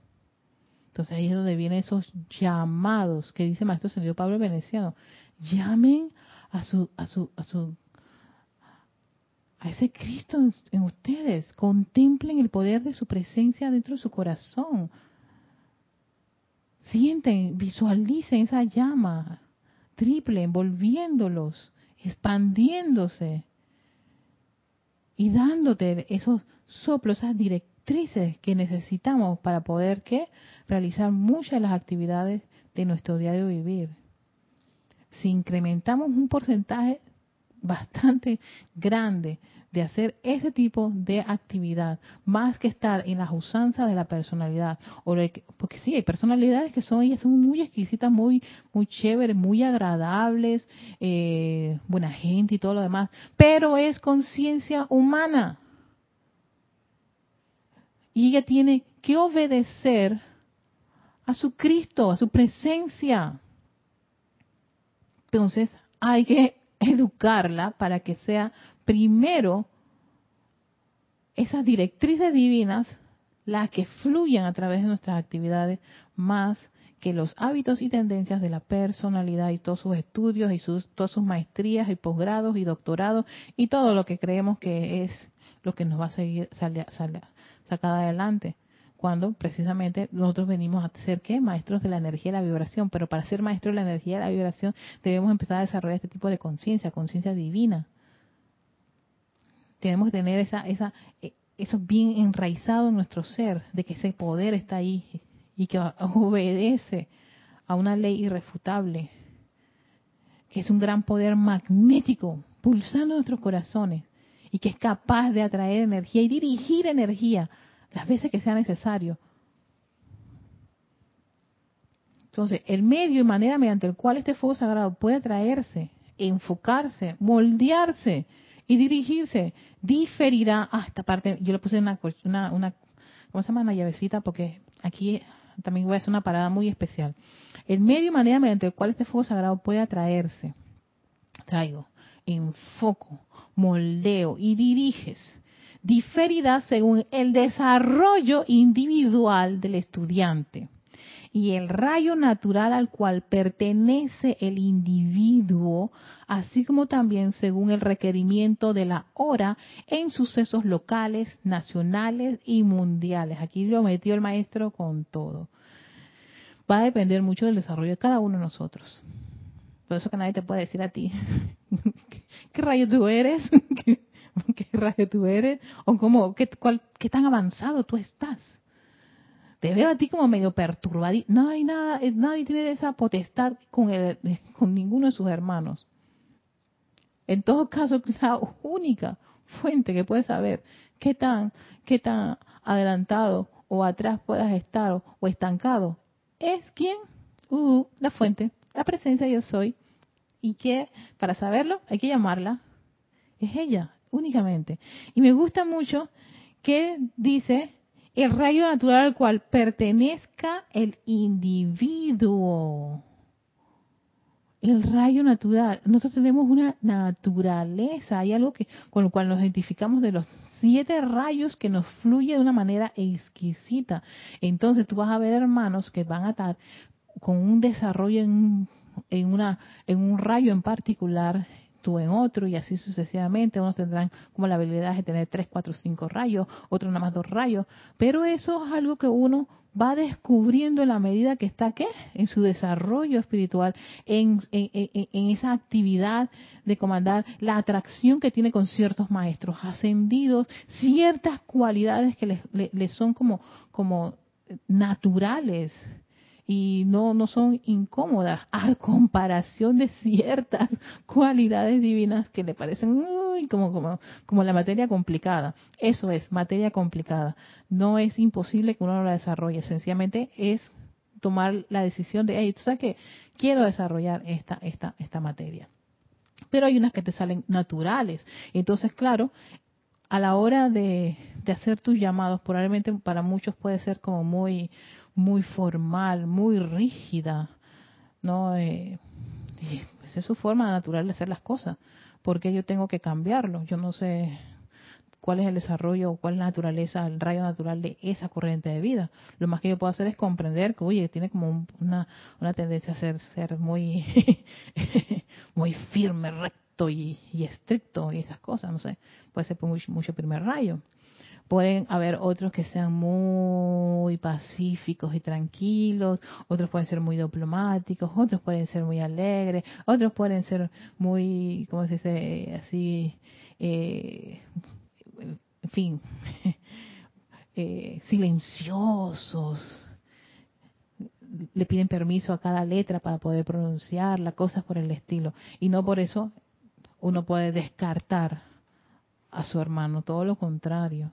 entonces ahí es donde vienen esos llamados que dice Maestro Señor Pablo Veneciano. Llamen a su, a su, a su, a ese Cristo en, ustedes. Contemplen el poder de su presencia dentro de su corazón. Sienten, visualicen esa llama triple envolviéndolos, expandiéndose y dándote esos soplos, esas directrices que necesitamos para poder ¿qué? realizar muchas de las actividades de nuestro diario vivir. Si incrementamos un porcentaje bastante grande de hacer ese tipo de actividad, más que estar en las usanzas de la personalidad. Porque sí, hay personalidades que son, son muy exquisitas, muy, muy chéveres, muy agradables, eh, buena gente y todo lo demás, pero es conciencia humana. Y ella tiene que obedecer a su Cristo, a su presencia. Entonces hay que educarla para que sea primero esas directrices divinas las que fluyan a través de nuestras actividades más que los hábitos y tendencias de la personalidad y todos sus estudios y sus, todas sus maestrías y posgrados y doctorados y todo lo que creemos que es lo que nos va a seguir sacar adelante cuando precisamente nosotros venimos a ser ¿qué? maestros de la energía y la vibración, pero para ser maestros de la energía y la vibración debemos empezar a desarrollar este tipo de conciencia, conciencia divina. Tenemos que tener esa, esa, eh, eso bien enraizado en nuestro ser, de que ese poder está ahí y que obedece a una ley irrefutable, que es un gran poder magnético pulsando nuestros corazones y que es capaz de atraer energía y dirigir energía las veces que sea necesario. Entonces, el medio y manera mediante el cual este fuego sagrado puede atraerse, enfocarse, moldearse y dirigirse, diferirá a esta parte. Yo le puse una, una, una ¿cómo se llama? Una llavecita porque aquí también voy a hacer una parada muy especial. El medio y manera mediante el cual este fuego sagrado puede atraerse, traigo, enfoco, moldeo y diriges diferida según el desarrollo individual del estudiante y el rayo natural al cual pertenece el individuo, así como también según el requerimiento de la hora en sucesos locales, nacionales y mundiales. Aquí lo metió el maestro con todo. Va a depender mucho del desarrollo de cada uno de nosotros. Por eso que nadie te puede decir a ti, ¿qué rayo tú eres? qué rayo tú eres o cómo, qué, qué tan avanzado tú estás. Te veo a ti como medio perturbado. No hay nada, eh, nadie tiene esa potestad con, el, con ninguno de sus hermanos. En todo caso, la única fuente que puedes saber qué tan, qué tan adelantado o atrás puedas estar o, estancado es quién, uh, la fuente, la presencia yo soy. Y que para saberlo hay que llamarla. Es ella, únicamente. Y me gusta mucho que dice el rayo natural al cual pertenezca el individuo. El rayo natural. Nosotros tenemos una naturaleza, hay algo que con lo cual nos identificamos de los siete rayos que nos fluye de una manera exquisita. Entonces tú vas a ver hermanos que van a estar con un desarrollo en, en, un rayo en particular tú en otro y así sucesivamente. Unos tendrán como la habilidad de tener tres, cuatro, cinco rayos, otros nada más dos rayos, pero eso es algo que uno va descubriendo en la medida que está ¿qué? en su desarrollo espiritual, en, en, esa actividad de comandar, la atracción que tiene con ciertos maestros ascendidos, ciertas cualidades que les, les son como, como naturales y no, no son incómodas a comparación de ciertas cualidades divinas que le parecen muy como, como, como la materia complicada. Eso es, materia complicada. No es imposible que uno no la desarrolle, sencillamente es tomar la decisión de, hey, tú sabes que quiero desarrollar esta, esta, esta materia. Pero hay unas que te salen naturales. Entonces, claro, a la hora de, de hacer tus llamados, probablemente para muchos puede ser como muy, muy formal, muy rígida, ¿no? Eh, esa es su forma natural de hacer las cosas. porque yo tengo que cambiarlo? Yo no sé cuál es el desarrollo o cuál es la naturaleza, el rayo natural de esa corriente de vida. Lo más que yo puedo hacer es comprender que, oye, tiene como una, una tendencia a ser, ser muy, muy firme, recto y, estricto y esas cosas, no sé. Puede ser por mucho primer rayo. Pueden haber otros que sean muy pacíficos y tranquilos, otros pueden ser muy diplomáticos, otros pueden ser muy alegres, otros pueden ser muy, ¿cómo se dice? Así, eh, en fin, eh, silenciosos. Le piden permiso a cada letra para poder pronunciarla, cosas por el estilo. Y no por eso uno puede descartar a su hermano, todo lo contrario.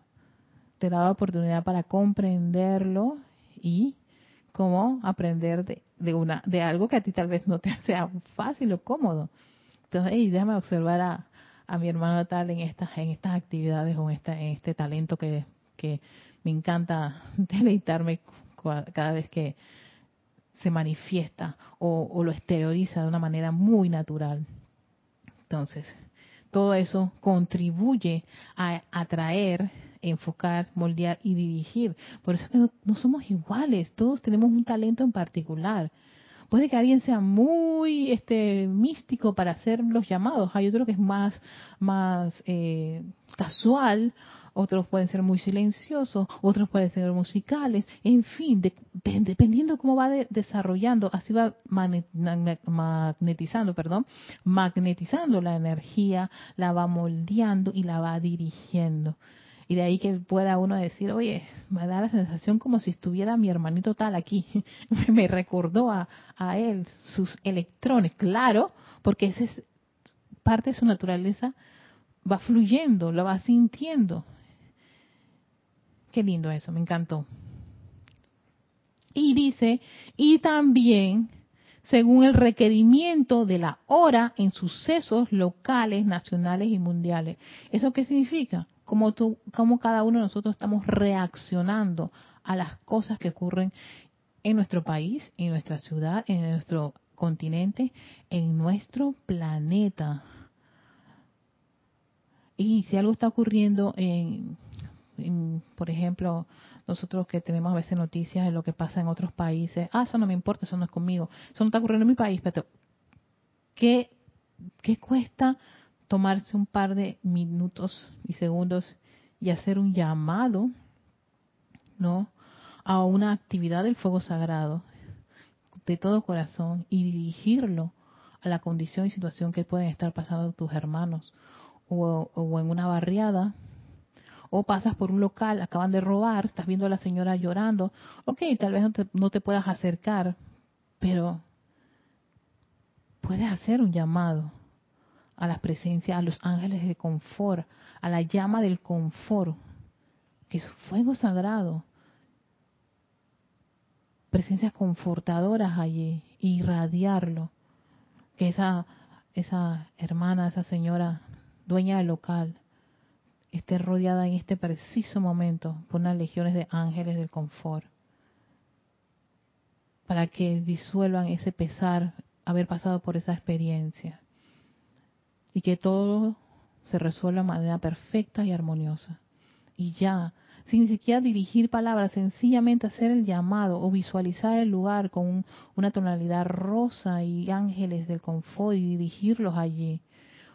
Te da la oportunidad para comprenderlo y cómo aprender de, de, una de algo que a ti tal vez no te sea fácil o cómodo. Entonces, hey, déjame observar a, a mi hermano tal en estas en estas actividades o en, esta, en este talento que, que me encanta deleitarme cada vez que se manifiesta o, o, lo exterioriza de una manera muy natural. Entonces, todo eso contribuye a atraer, enfocar, moldear y dirigir. Por eso es que no, somos iguales, todos tenemos un talento en particular. Puede que alguien sea muy este místico para hacer los llamados, hay otro que es más más eh, casual, otros pueden ser muy silenciosos, otros pueden ser musicales, en fin, de, dependiendo cómo va de, desarrollando, así va magnetizando, perdón, magnetizando la energía, la va moldeando y la va dirigiendo. Y de ahí que pueda uno decir, oye, me da la sensación como si estuviera mi hermanito tal aquí. me recordó a, a él, sus electrones. Claro, porque esa es parte de su naturaleza, va fluyendo, lo va sintiendo. Qué lindo eso, me encantó. Y dice, y también según el requerimiento de la hora en sucesos locales, nacionales y mundiales. ¿Eso qué significa? Cómo, tú, cómo cada uno de nosotros estamos reaccionando a las cosas que ocurren en nuestro país, en nuestra ciudad, en nuestro continente, en nuestro planeta. Y si algo está ocurriendo en, por ejemplo, nosotros que tenemos a veces noticias de lo que pasa en otros países, ah, eso no me importa, eso no es conmigo, eso no está ocurriendo en mi país, pero ¿qué, qué cuesta tomarse un par de minutos y segundos y hacer un llamado, ¿no? A una actividad del fuego sagrado de todo corazón y dirigirlo a la condición y situación que pueden estar pasando tus hermanos o, en una barriada o pasas por un local, acaban de robar, estás viendo a la señora llorando, ok, tal vez no te, no te puedas acercar, pero puedes hacer un llamado a la presencia, a los ángeles de confort, a la llama del confort, que es fuego sagrado. Presencias confortadoras allí, irradiarlo. Que esa, esa hermana, esa señora dueña del local, esté rodeada en este preciso momento por unas legiones de ángeles del confort. Para que disuelvan ese pesar, haber pasado por esa experiencia y que todo se resuelva de manera perfecta y armoniosa. Y ya, sin ni siquiera dirigir palabras, sencillamente hacer el llamado o visualizar el lugar con una tonalidad rosa y ángeles del confort y dirigirlos allí.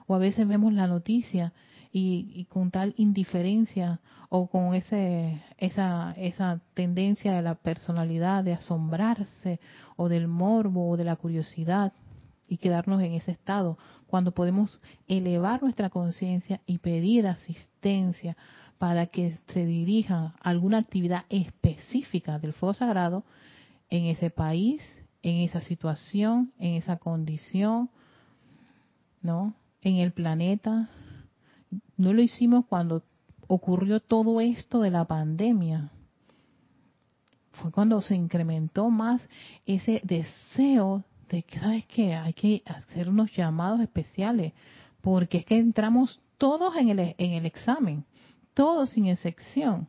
O a veces vemos la noticia y, con tal indiferencia o con ese, esa, esa tendencia de la personalidad de asombrarse o del morbo o de la curiosidad y quedarnos en ese estado, cuando podemos elevar nuestra conciencia y pedir asistencia para que se dirija alguna actividad específica del fuego sagrado en ese país, en esa situación, en esa condición, ¿no? En el planeta. No lo hicimos cuando ocurrió todo esto de la pandemia. Fue cuando se incrementó más ese deseo que, ¿sabes qué? Hay que hacer unos llamados especiales, porque es que entramos todos en el, en el examen, todos sin excepción,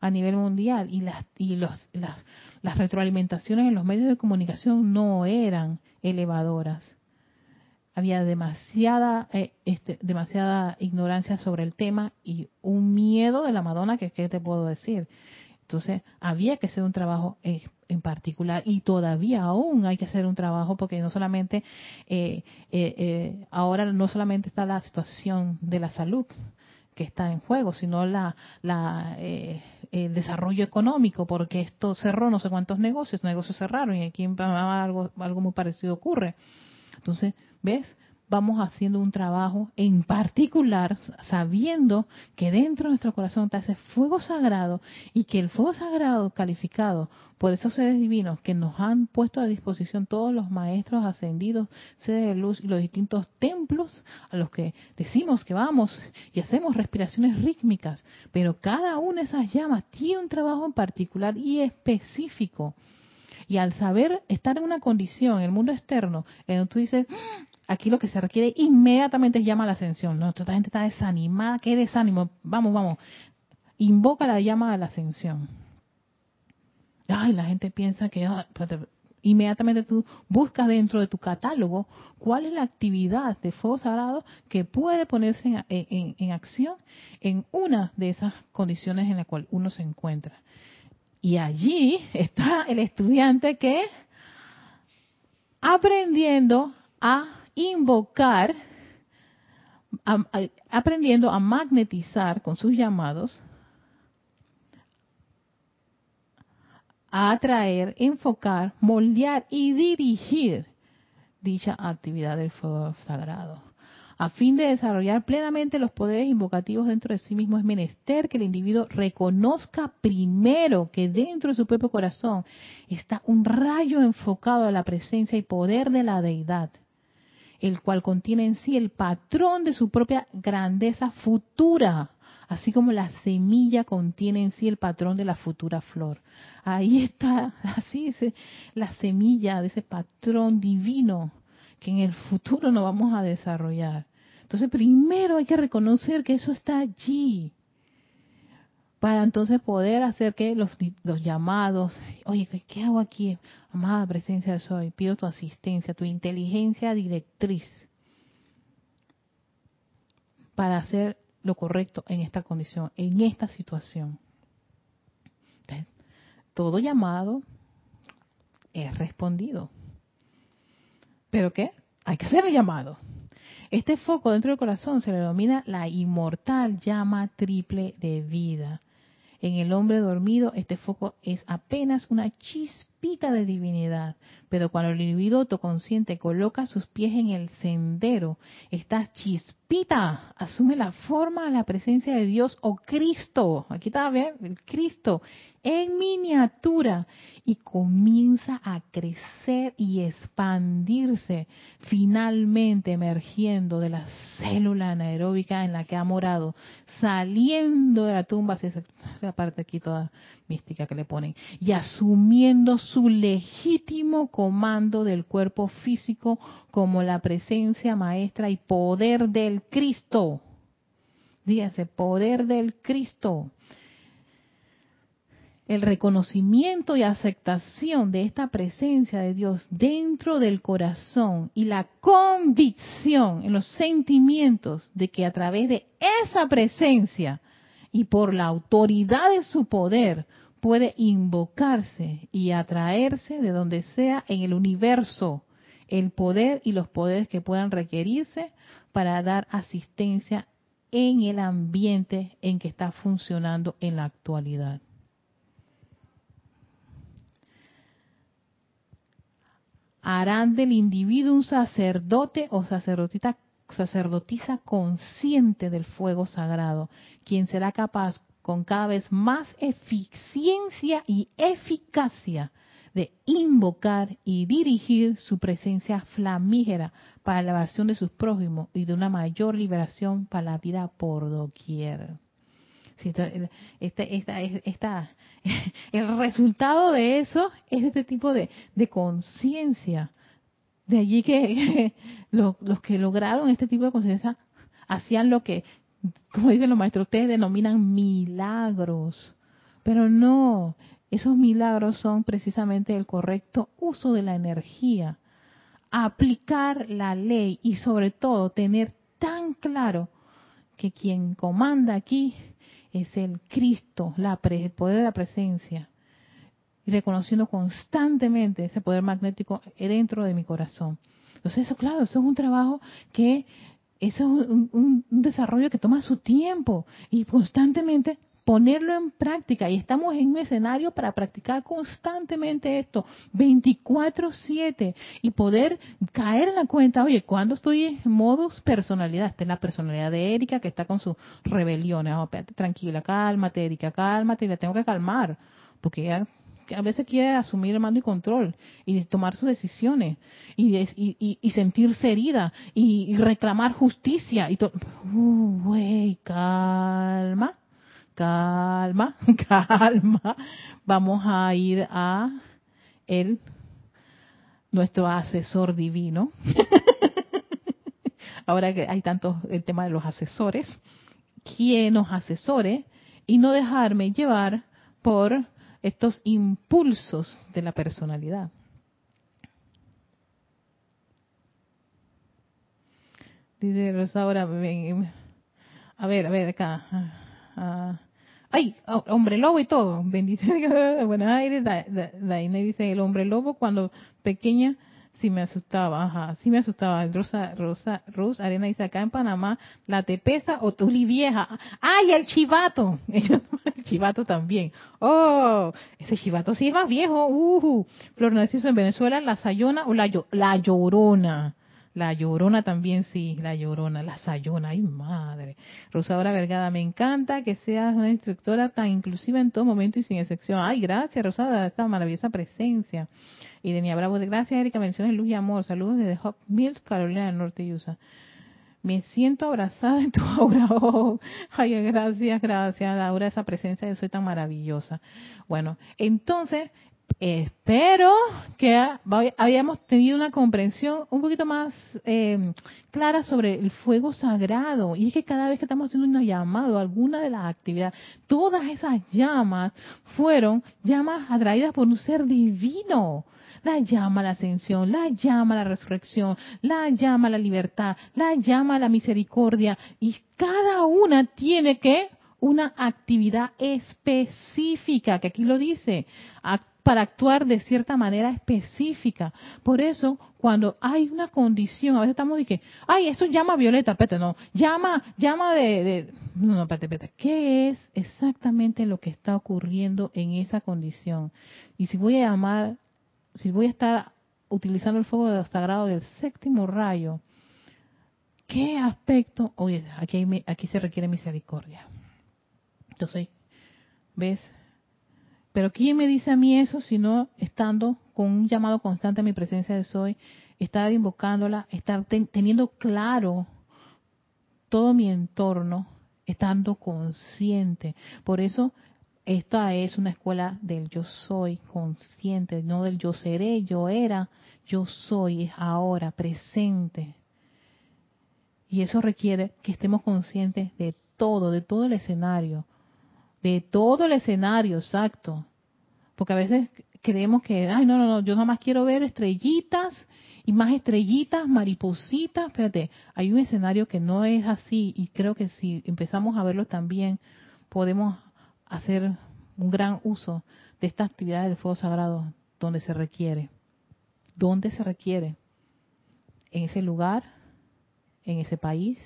a nivel mundial, y, las, y los, las, las retroalimentaciones en los medios de comunicación no eran elevadoras. Había demasiada, eh, este, demasiada ignorancia sobre el tema y un miedo de la Madonna que, ¿qué te puedo decir? Entonces, había que hacer un trabajo en, particular y todavía aún hay que hacer un trabajo porque no solamente, eh, eh, eh, ahora no solamente está la situación de la salud que está en juego, sino la, la el desarrollo económico, porque esto cerró no sé cuántos negocios, negocios cerraron y aquí en Panamá algo, algo muy parecido ocurre. Entonces, ¿ves? Vamos haciendo un trabajo en particular, sabiendo que dentro de nuestro corazón está ese fuego sagrado y que el fuego sagrado calificado por esos seres divinos que nos han puesto a disposición todos los maestros ascendidos, seres de luz y los distintos templos a los que decimos que vamos y hacemos respiraciones rítmicas, pero cada una de esas llamas tiene un trabajo en particular y específico. Y al saber estar en una condición, en el mundo externo, en donde tú dices, aquí lo que se requiere inmediatamente es llama a la ascensión. ¿no? Toda gente está desanimada, qué desánimo. Vamos, vamos. Invoca la llama a la ascensión. Ay, la gente piensa que ah, inmediatamente tú buscas dentro de tu catálogo cuál es la actividad de fuego sagrado que puede ponerse en, en acción en una de esas condiciones en la cual uno se encuentra. Y allí está el estudiante que aprendiendo a invocar, aprendiendo a magnetizar con sus llamados, a atraer, enfocar, moldear y dirigir dicha actividad del fuego sagrado. A fin de desarrollar plenamente los poderes invocativos dentro de sí mismo, es menester que el individuo reconozca primero que dentro de su propio corazón está un rayo enfocado a la presencia y poder de la deidad, el cual contiene en sí el patrón de su propia grandeza futura, así como la semilla contiene en sí el patrón de la futura flor. Ahí está, así dice, la semilla de ese patrón divino que en el futuro nos vamos a desarrollar. Entonces primero hay que reconocer que eso está allí para entonces poder hacer que los, los llamados, oye, ¿qué hago aquí? Amada presencia de soy, pido tu asistencia, tu inteligencia directriz para hacer lo correcto en esta condición, en esta situación. todo llamado es respondido. ¿Pero qué? Hay que hacer el llamado. Este foco dentro del corazón se le denomina la inmortal llama triple de vida. En el hombre dormido, este foco es apenas una chispita de divinidad, pero cuando el individuo autoconsciente coloca sus pies en el sendero, esta chispita asume la forma de la presencia de Dios o Cristo. Aquí está, ¿ver? El Cristo en miniatura y comienza a crecer y expandirse, finalmente emergiendo de la célula anaeróbica en la que ha morado, saliendo de la tumba, esa, parte aquí toda mística que le ponen, y asumiendo su legítimo comando del cuerpo físico como la presencia maestra y poder del Cristo. Dígase, poder del Cristo el reconocimiento y aceptación de esta presencia de Dios dentro del corazón y la convicción en los sentimientos de que a través de esa presencia y por la autoridad de su poder puede invocarse y atraerse de donde sea en el universo el poder y los poderes que puedan requerirse para dar asistencia en el ambiente en que está funcionando en la actualidad. Harán del individuo un sacerdote o sacerdotita, sacerdotisa consciente del fuego sagrado, quien será capaz con cada vez más eficiencia y eficacia de invocar y dirigir su presencia flamígera para la elevación de sus prójimos y de una mayor liberación para la vida por doquier. Este, esta, esta, el resultado de eso es este tipo de, conciencia. De allí que, los que lograron este tipo de conciencia hacían lo que, como dicen los maestros, ustedes denominan milagros. Pero no, esos milagros son precisamente el correcto uso de la energía, aplicar la ley y sobre todo tener tan claro que quien comanda aquí es el Cristo, la el poder de la presencia, y reconociendo constantemente ese poder magnético dentro de mi corazón. Entonces eso, claro, eso es un trabajo que, eso es un, desarrollo que toma su tiempo y constantemente ponerlo en práctica. Y estamos en un escenario para practicar constantemente esto 24/7 y poder caer en la cuenta, oye, cuando estoy en modus personalidad, esta es la personalidad de Erika que está con sus rebeliones, oh, tranquila, cálmate Erika, cálmate, y la tengo que calmar, porque ella a veces quiere asumir el mando y control y tomar sus decisiones y, y, y, sentirse herida y, reclamar justicia y todo. Uh, güey, calma, calma, calma. Vamos a ir a el nuestro asesor divino. Ahora que hay tanto el tema de los asesores, quien nos asesore y no dejarme llevar por estos impulsos de la personalidad. Dice Rosa ahora, a ver, a ver, acá. Ah, ah. Ay, hombre lobo y todo. Bendice. Buenos Aires. Daina dice, el hombre lobo cuando pequeña sí me asustaba, ajá, sí me asustaba. Rosa, Rosa, Rosa Arena dice, acá en Panamá, la tepesa o tuli vieja. ¡Ay, el chivato! el chivato también. ¡Oh! Ese chivato sí es más viejo. ¡Uh! Flor Narciso en Venezuela, la sayona o la, la llorona. La llorona también, sí, la llorona, la sayona, ay madre. Rosadora Vergada, me encanta que seas una instructora tan inclusiva en todo momento y sin excepción. Ay, gracias Rosada, esta maravillosa presencia. Y Denia Bravo, de gracias Erika, menciones luz y amor. Saludos desde Hawk Mills, Carolina del Norte, USA. Me siento abrazada en tu aura. Oh, ay, gracias, gracias, Laura, esa presencia de soy tan maravillosa. Bueno, entonces, espero que hayamos tenido una comprensión un poquito más eh, clara sobre el fuego sagrado. Y es que cada vez que estamos haciendo una llamada, alguna de las actividades, todas esas llamas fueron llamas atraídas por un ser divino la llama a la ascensión, la llama a la resurrección, la llama a la libertad, la llama a la misericordia. Y cada una tiene que una actividad específica, que aquí lo dice, para actuar de cierta manera específica. Por eso, cuando hay una condición, a veces estamos diciendo, ay, esto llama violeta, espérate, no, llama, llama de, de, no, no, espérate, espérate, ¿qué es exactamente lo que está ocurriendo en esa condición? Y si voy a llamar si voy a estar utilizando el fuego sagrado del séptimo rayo, ¿qué aspecto? Oye, aquí, aquí se requiere misericordia. Entonces, ¿ves? Pero ¿quién me dice a mí eso si no estando con un llamado constante a mi presencia de soy, estar invocándola, estar teniendo claro todo mi entorno, estando consciente? Por eso esta es una escuela del yo soy consciente, no del yo seré, yo era, yo soy, es ahora, presente. Y eso requiere que estemos conscientes de todo, de todo el escenario, de todo el escenario, exacto. Porque a veces creemos que, ay, no, no, no, yo nada más quiero ver estrellitas y más estrellitas, maripositas. Espérate, hay un escenario que no es así y creo que si empezamos a verlo también, podemos hacer un gran uso de esta actividad del fuego sagrado donde se requiere. ¿Dónde se requiere? En ese lugar, en ese país,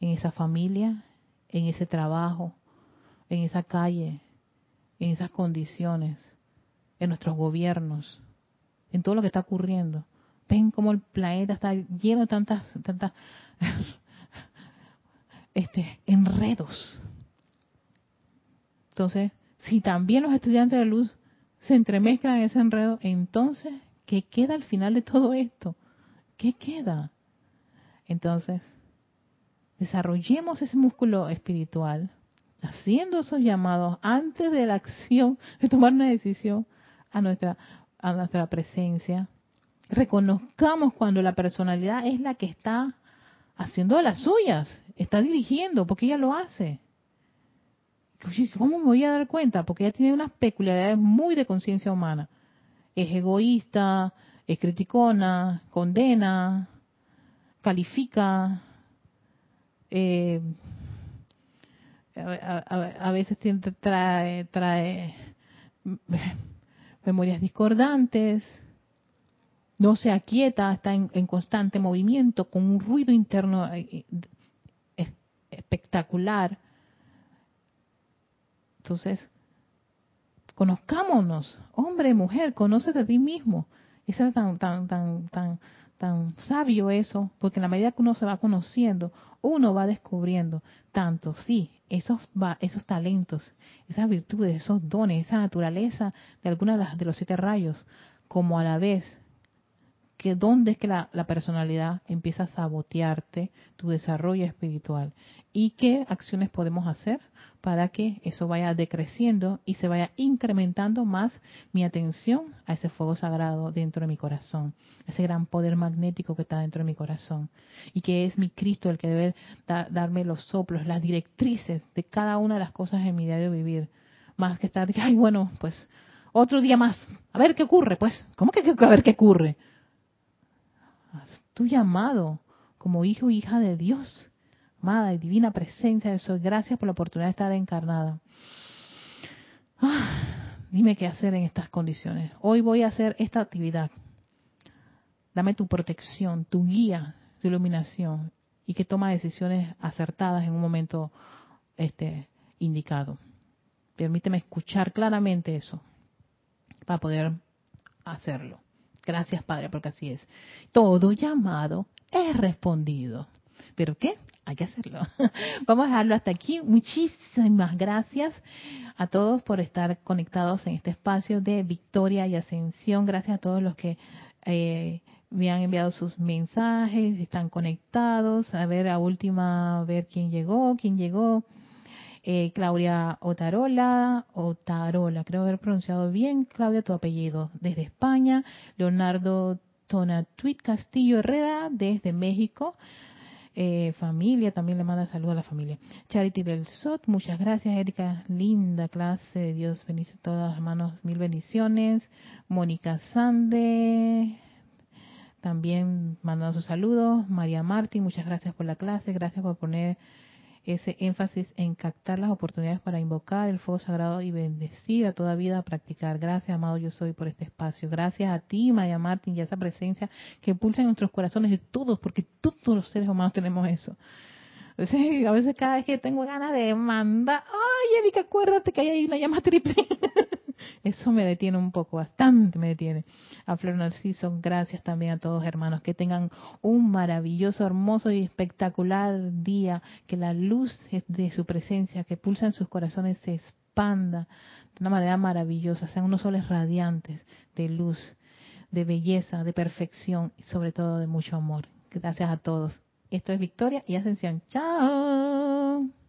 en esa familia, en ese trabajo, en esa calle, en esas condiciones, en nuestros gobiernos, en todo lo que está ocurriendo. Ven cómo el planeta está lleno de tantas, tantas este, enredos entonces, si también los estudiantes de luz se entremezclan en ese enredo, entonces, ¿qué queda al final de todo esto? ¿Qué queda? Entonces, desarrollemos ese músculo espiritual, haciendo esos llamados antes de la acción, de tomar una decisión a nuestra, a nuestra presencia. Reconozcamos cuando la personalidad es la que está haciendo las suyas, está dirigiendo, porque ella lo hace. ¿cómo me voy a dar cuenta? Porque ella tiene unas peculiaridades muy de conciencia humana. Es egoísta, es criticona, condena, califica, eh, a, veces trae, trae memorias discordantes, no se aquieta, está en, constante movimiento, con un ruido interno eh, eh, espectacular Entonces, conozcámonos, hombre, mujer, conócete a ti mismo. Eso es tan, tan, tan, tan, tan sabio eso, porque en la medida que uno se va conociendo, uno va descubriendo tanto, sí, esos, esos talentos, esas virtudes, esos dones, esa naturaleza de alguna de, de los siete rayos, como a la vez que dónde es que la, la, personalidad empieza a sabotearte tu desarrollo espiritual y qué acciones podemos hacer para que eso vaya decreciendo y se vaya incrementando más mi atención a ese fuego sagrado dentro de mi corazón, ese gran poder magnético que está dentro de mi corazón y que es mi Cristo el que debe darme los soplos, las directrices de cada una de las cosas en mi diario vivir, más que estar, ay bueno, pues otro día más, a ver qué ocurre, pues, ¿cómo que a ver qué ocurre? Tu llamado como hijo y hija de Dios amada y divina presencia de Soy, gracias por la oportunidad de estar encarnada. Ah, dime qué hacer en estas condiciones. Hoy voy a hacer esta actividad. Dame tu protección, tu guía, tu iluminación y que toma decisiones acertadas en un momento este, indicado. Permíteme escuchar claramente eso para poder hacerlo. Gracias, Padre, porque así es. Todo llamado es respondido. ¿Pero qué? Hay que hacerlo. Vamos a dejarlo hasta aquí. Muchísimas gracias a todos por estar conectados en este espacio de victoria y ascensión. Gracias a todos los que eh, me han enviado sus mensajes, están conectados. A ver, a última, a ver quién llegó, quién llegó. Eh, Claudia Otarola, Otarola, creo haber pronunciado bien, Claudia, tu apellido, desde España. Leonardo Tonatuit Castillo Herrera, desde México. Eh, familia, también le manda saludos a la familia. Charity del SOT, muchas gracias, Erika, linda clase, Dios bendice a todas las manos, mil bendiciones. Mónica Sande, también mandando sus saludos. María Martín, muchas gracias por la clase, gracias por poner ese énfasis en captar las oportunidades para invocar el fuego sagrado y bendecir a toda vida a practicar. Gracias, amado yo soy, por este espacio. Gracias a ti, Maya Martín, y a esa presencia que pulsa en nuestros corazones de todos, porque todos los seres humanos tenemos eso. a veces cada vez que tengo ganas de mandar, ay, Erika, acuérdate que hay ahí una llama triple. Eso me detiene un poco, bastante me detiene. A Flor Narciso, gracias también a todos hermanos. Que tengan un maravilloso, hermoso y espectacular día. Que la luz de su presencia que pulsa en sus corazones se expanda de una manera maravillosa. Sean unos soles radiantes de luz, de belleza, de perfección y sobre todo de mucho amor. Gracias a todos. Esto es Victoria y Ascensión. Chao.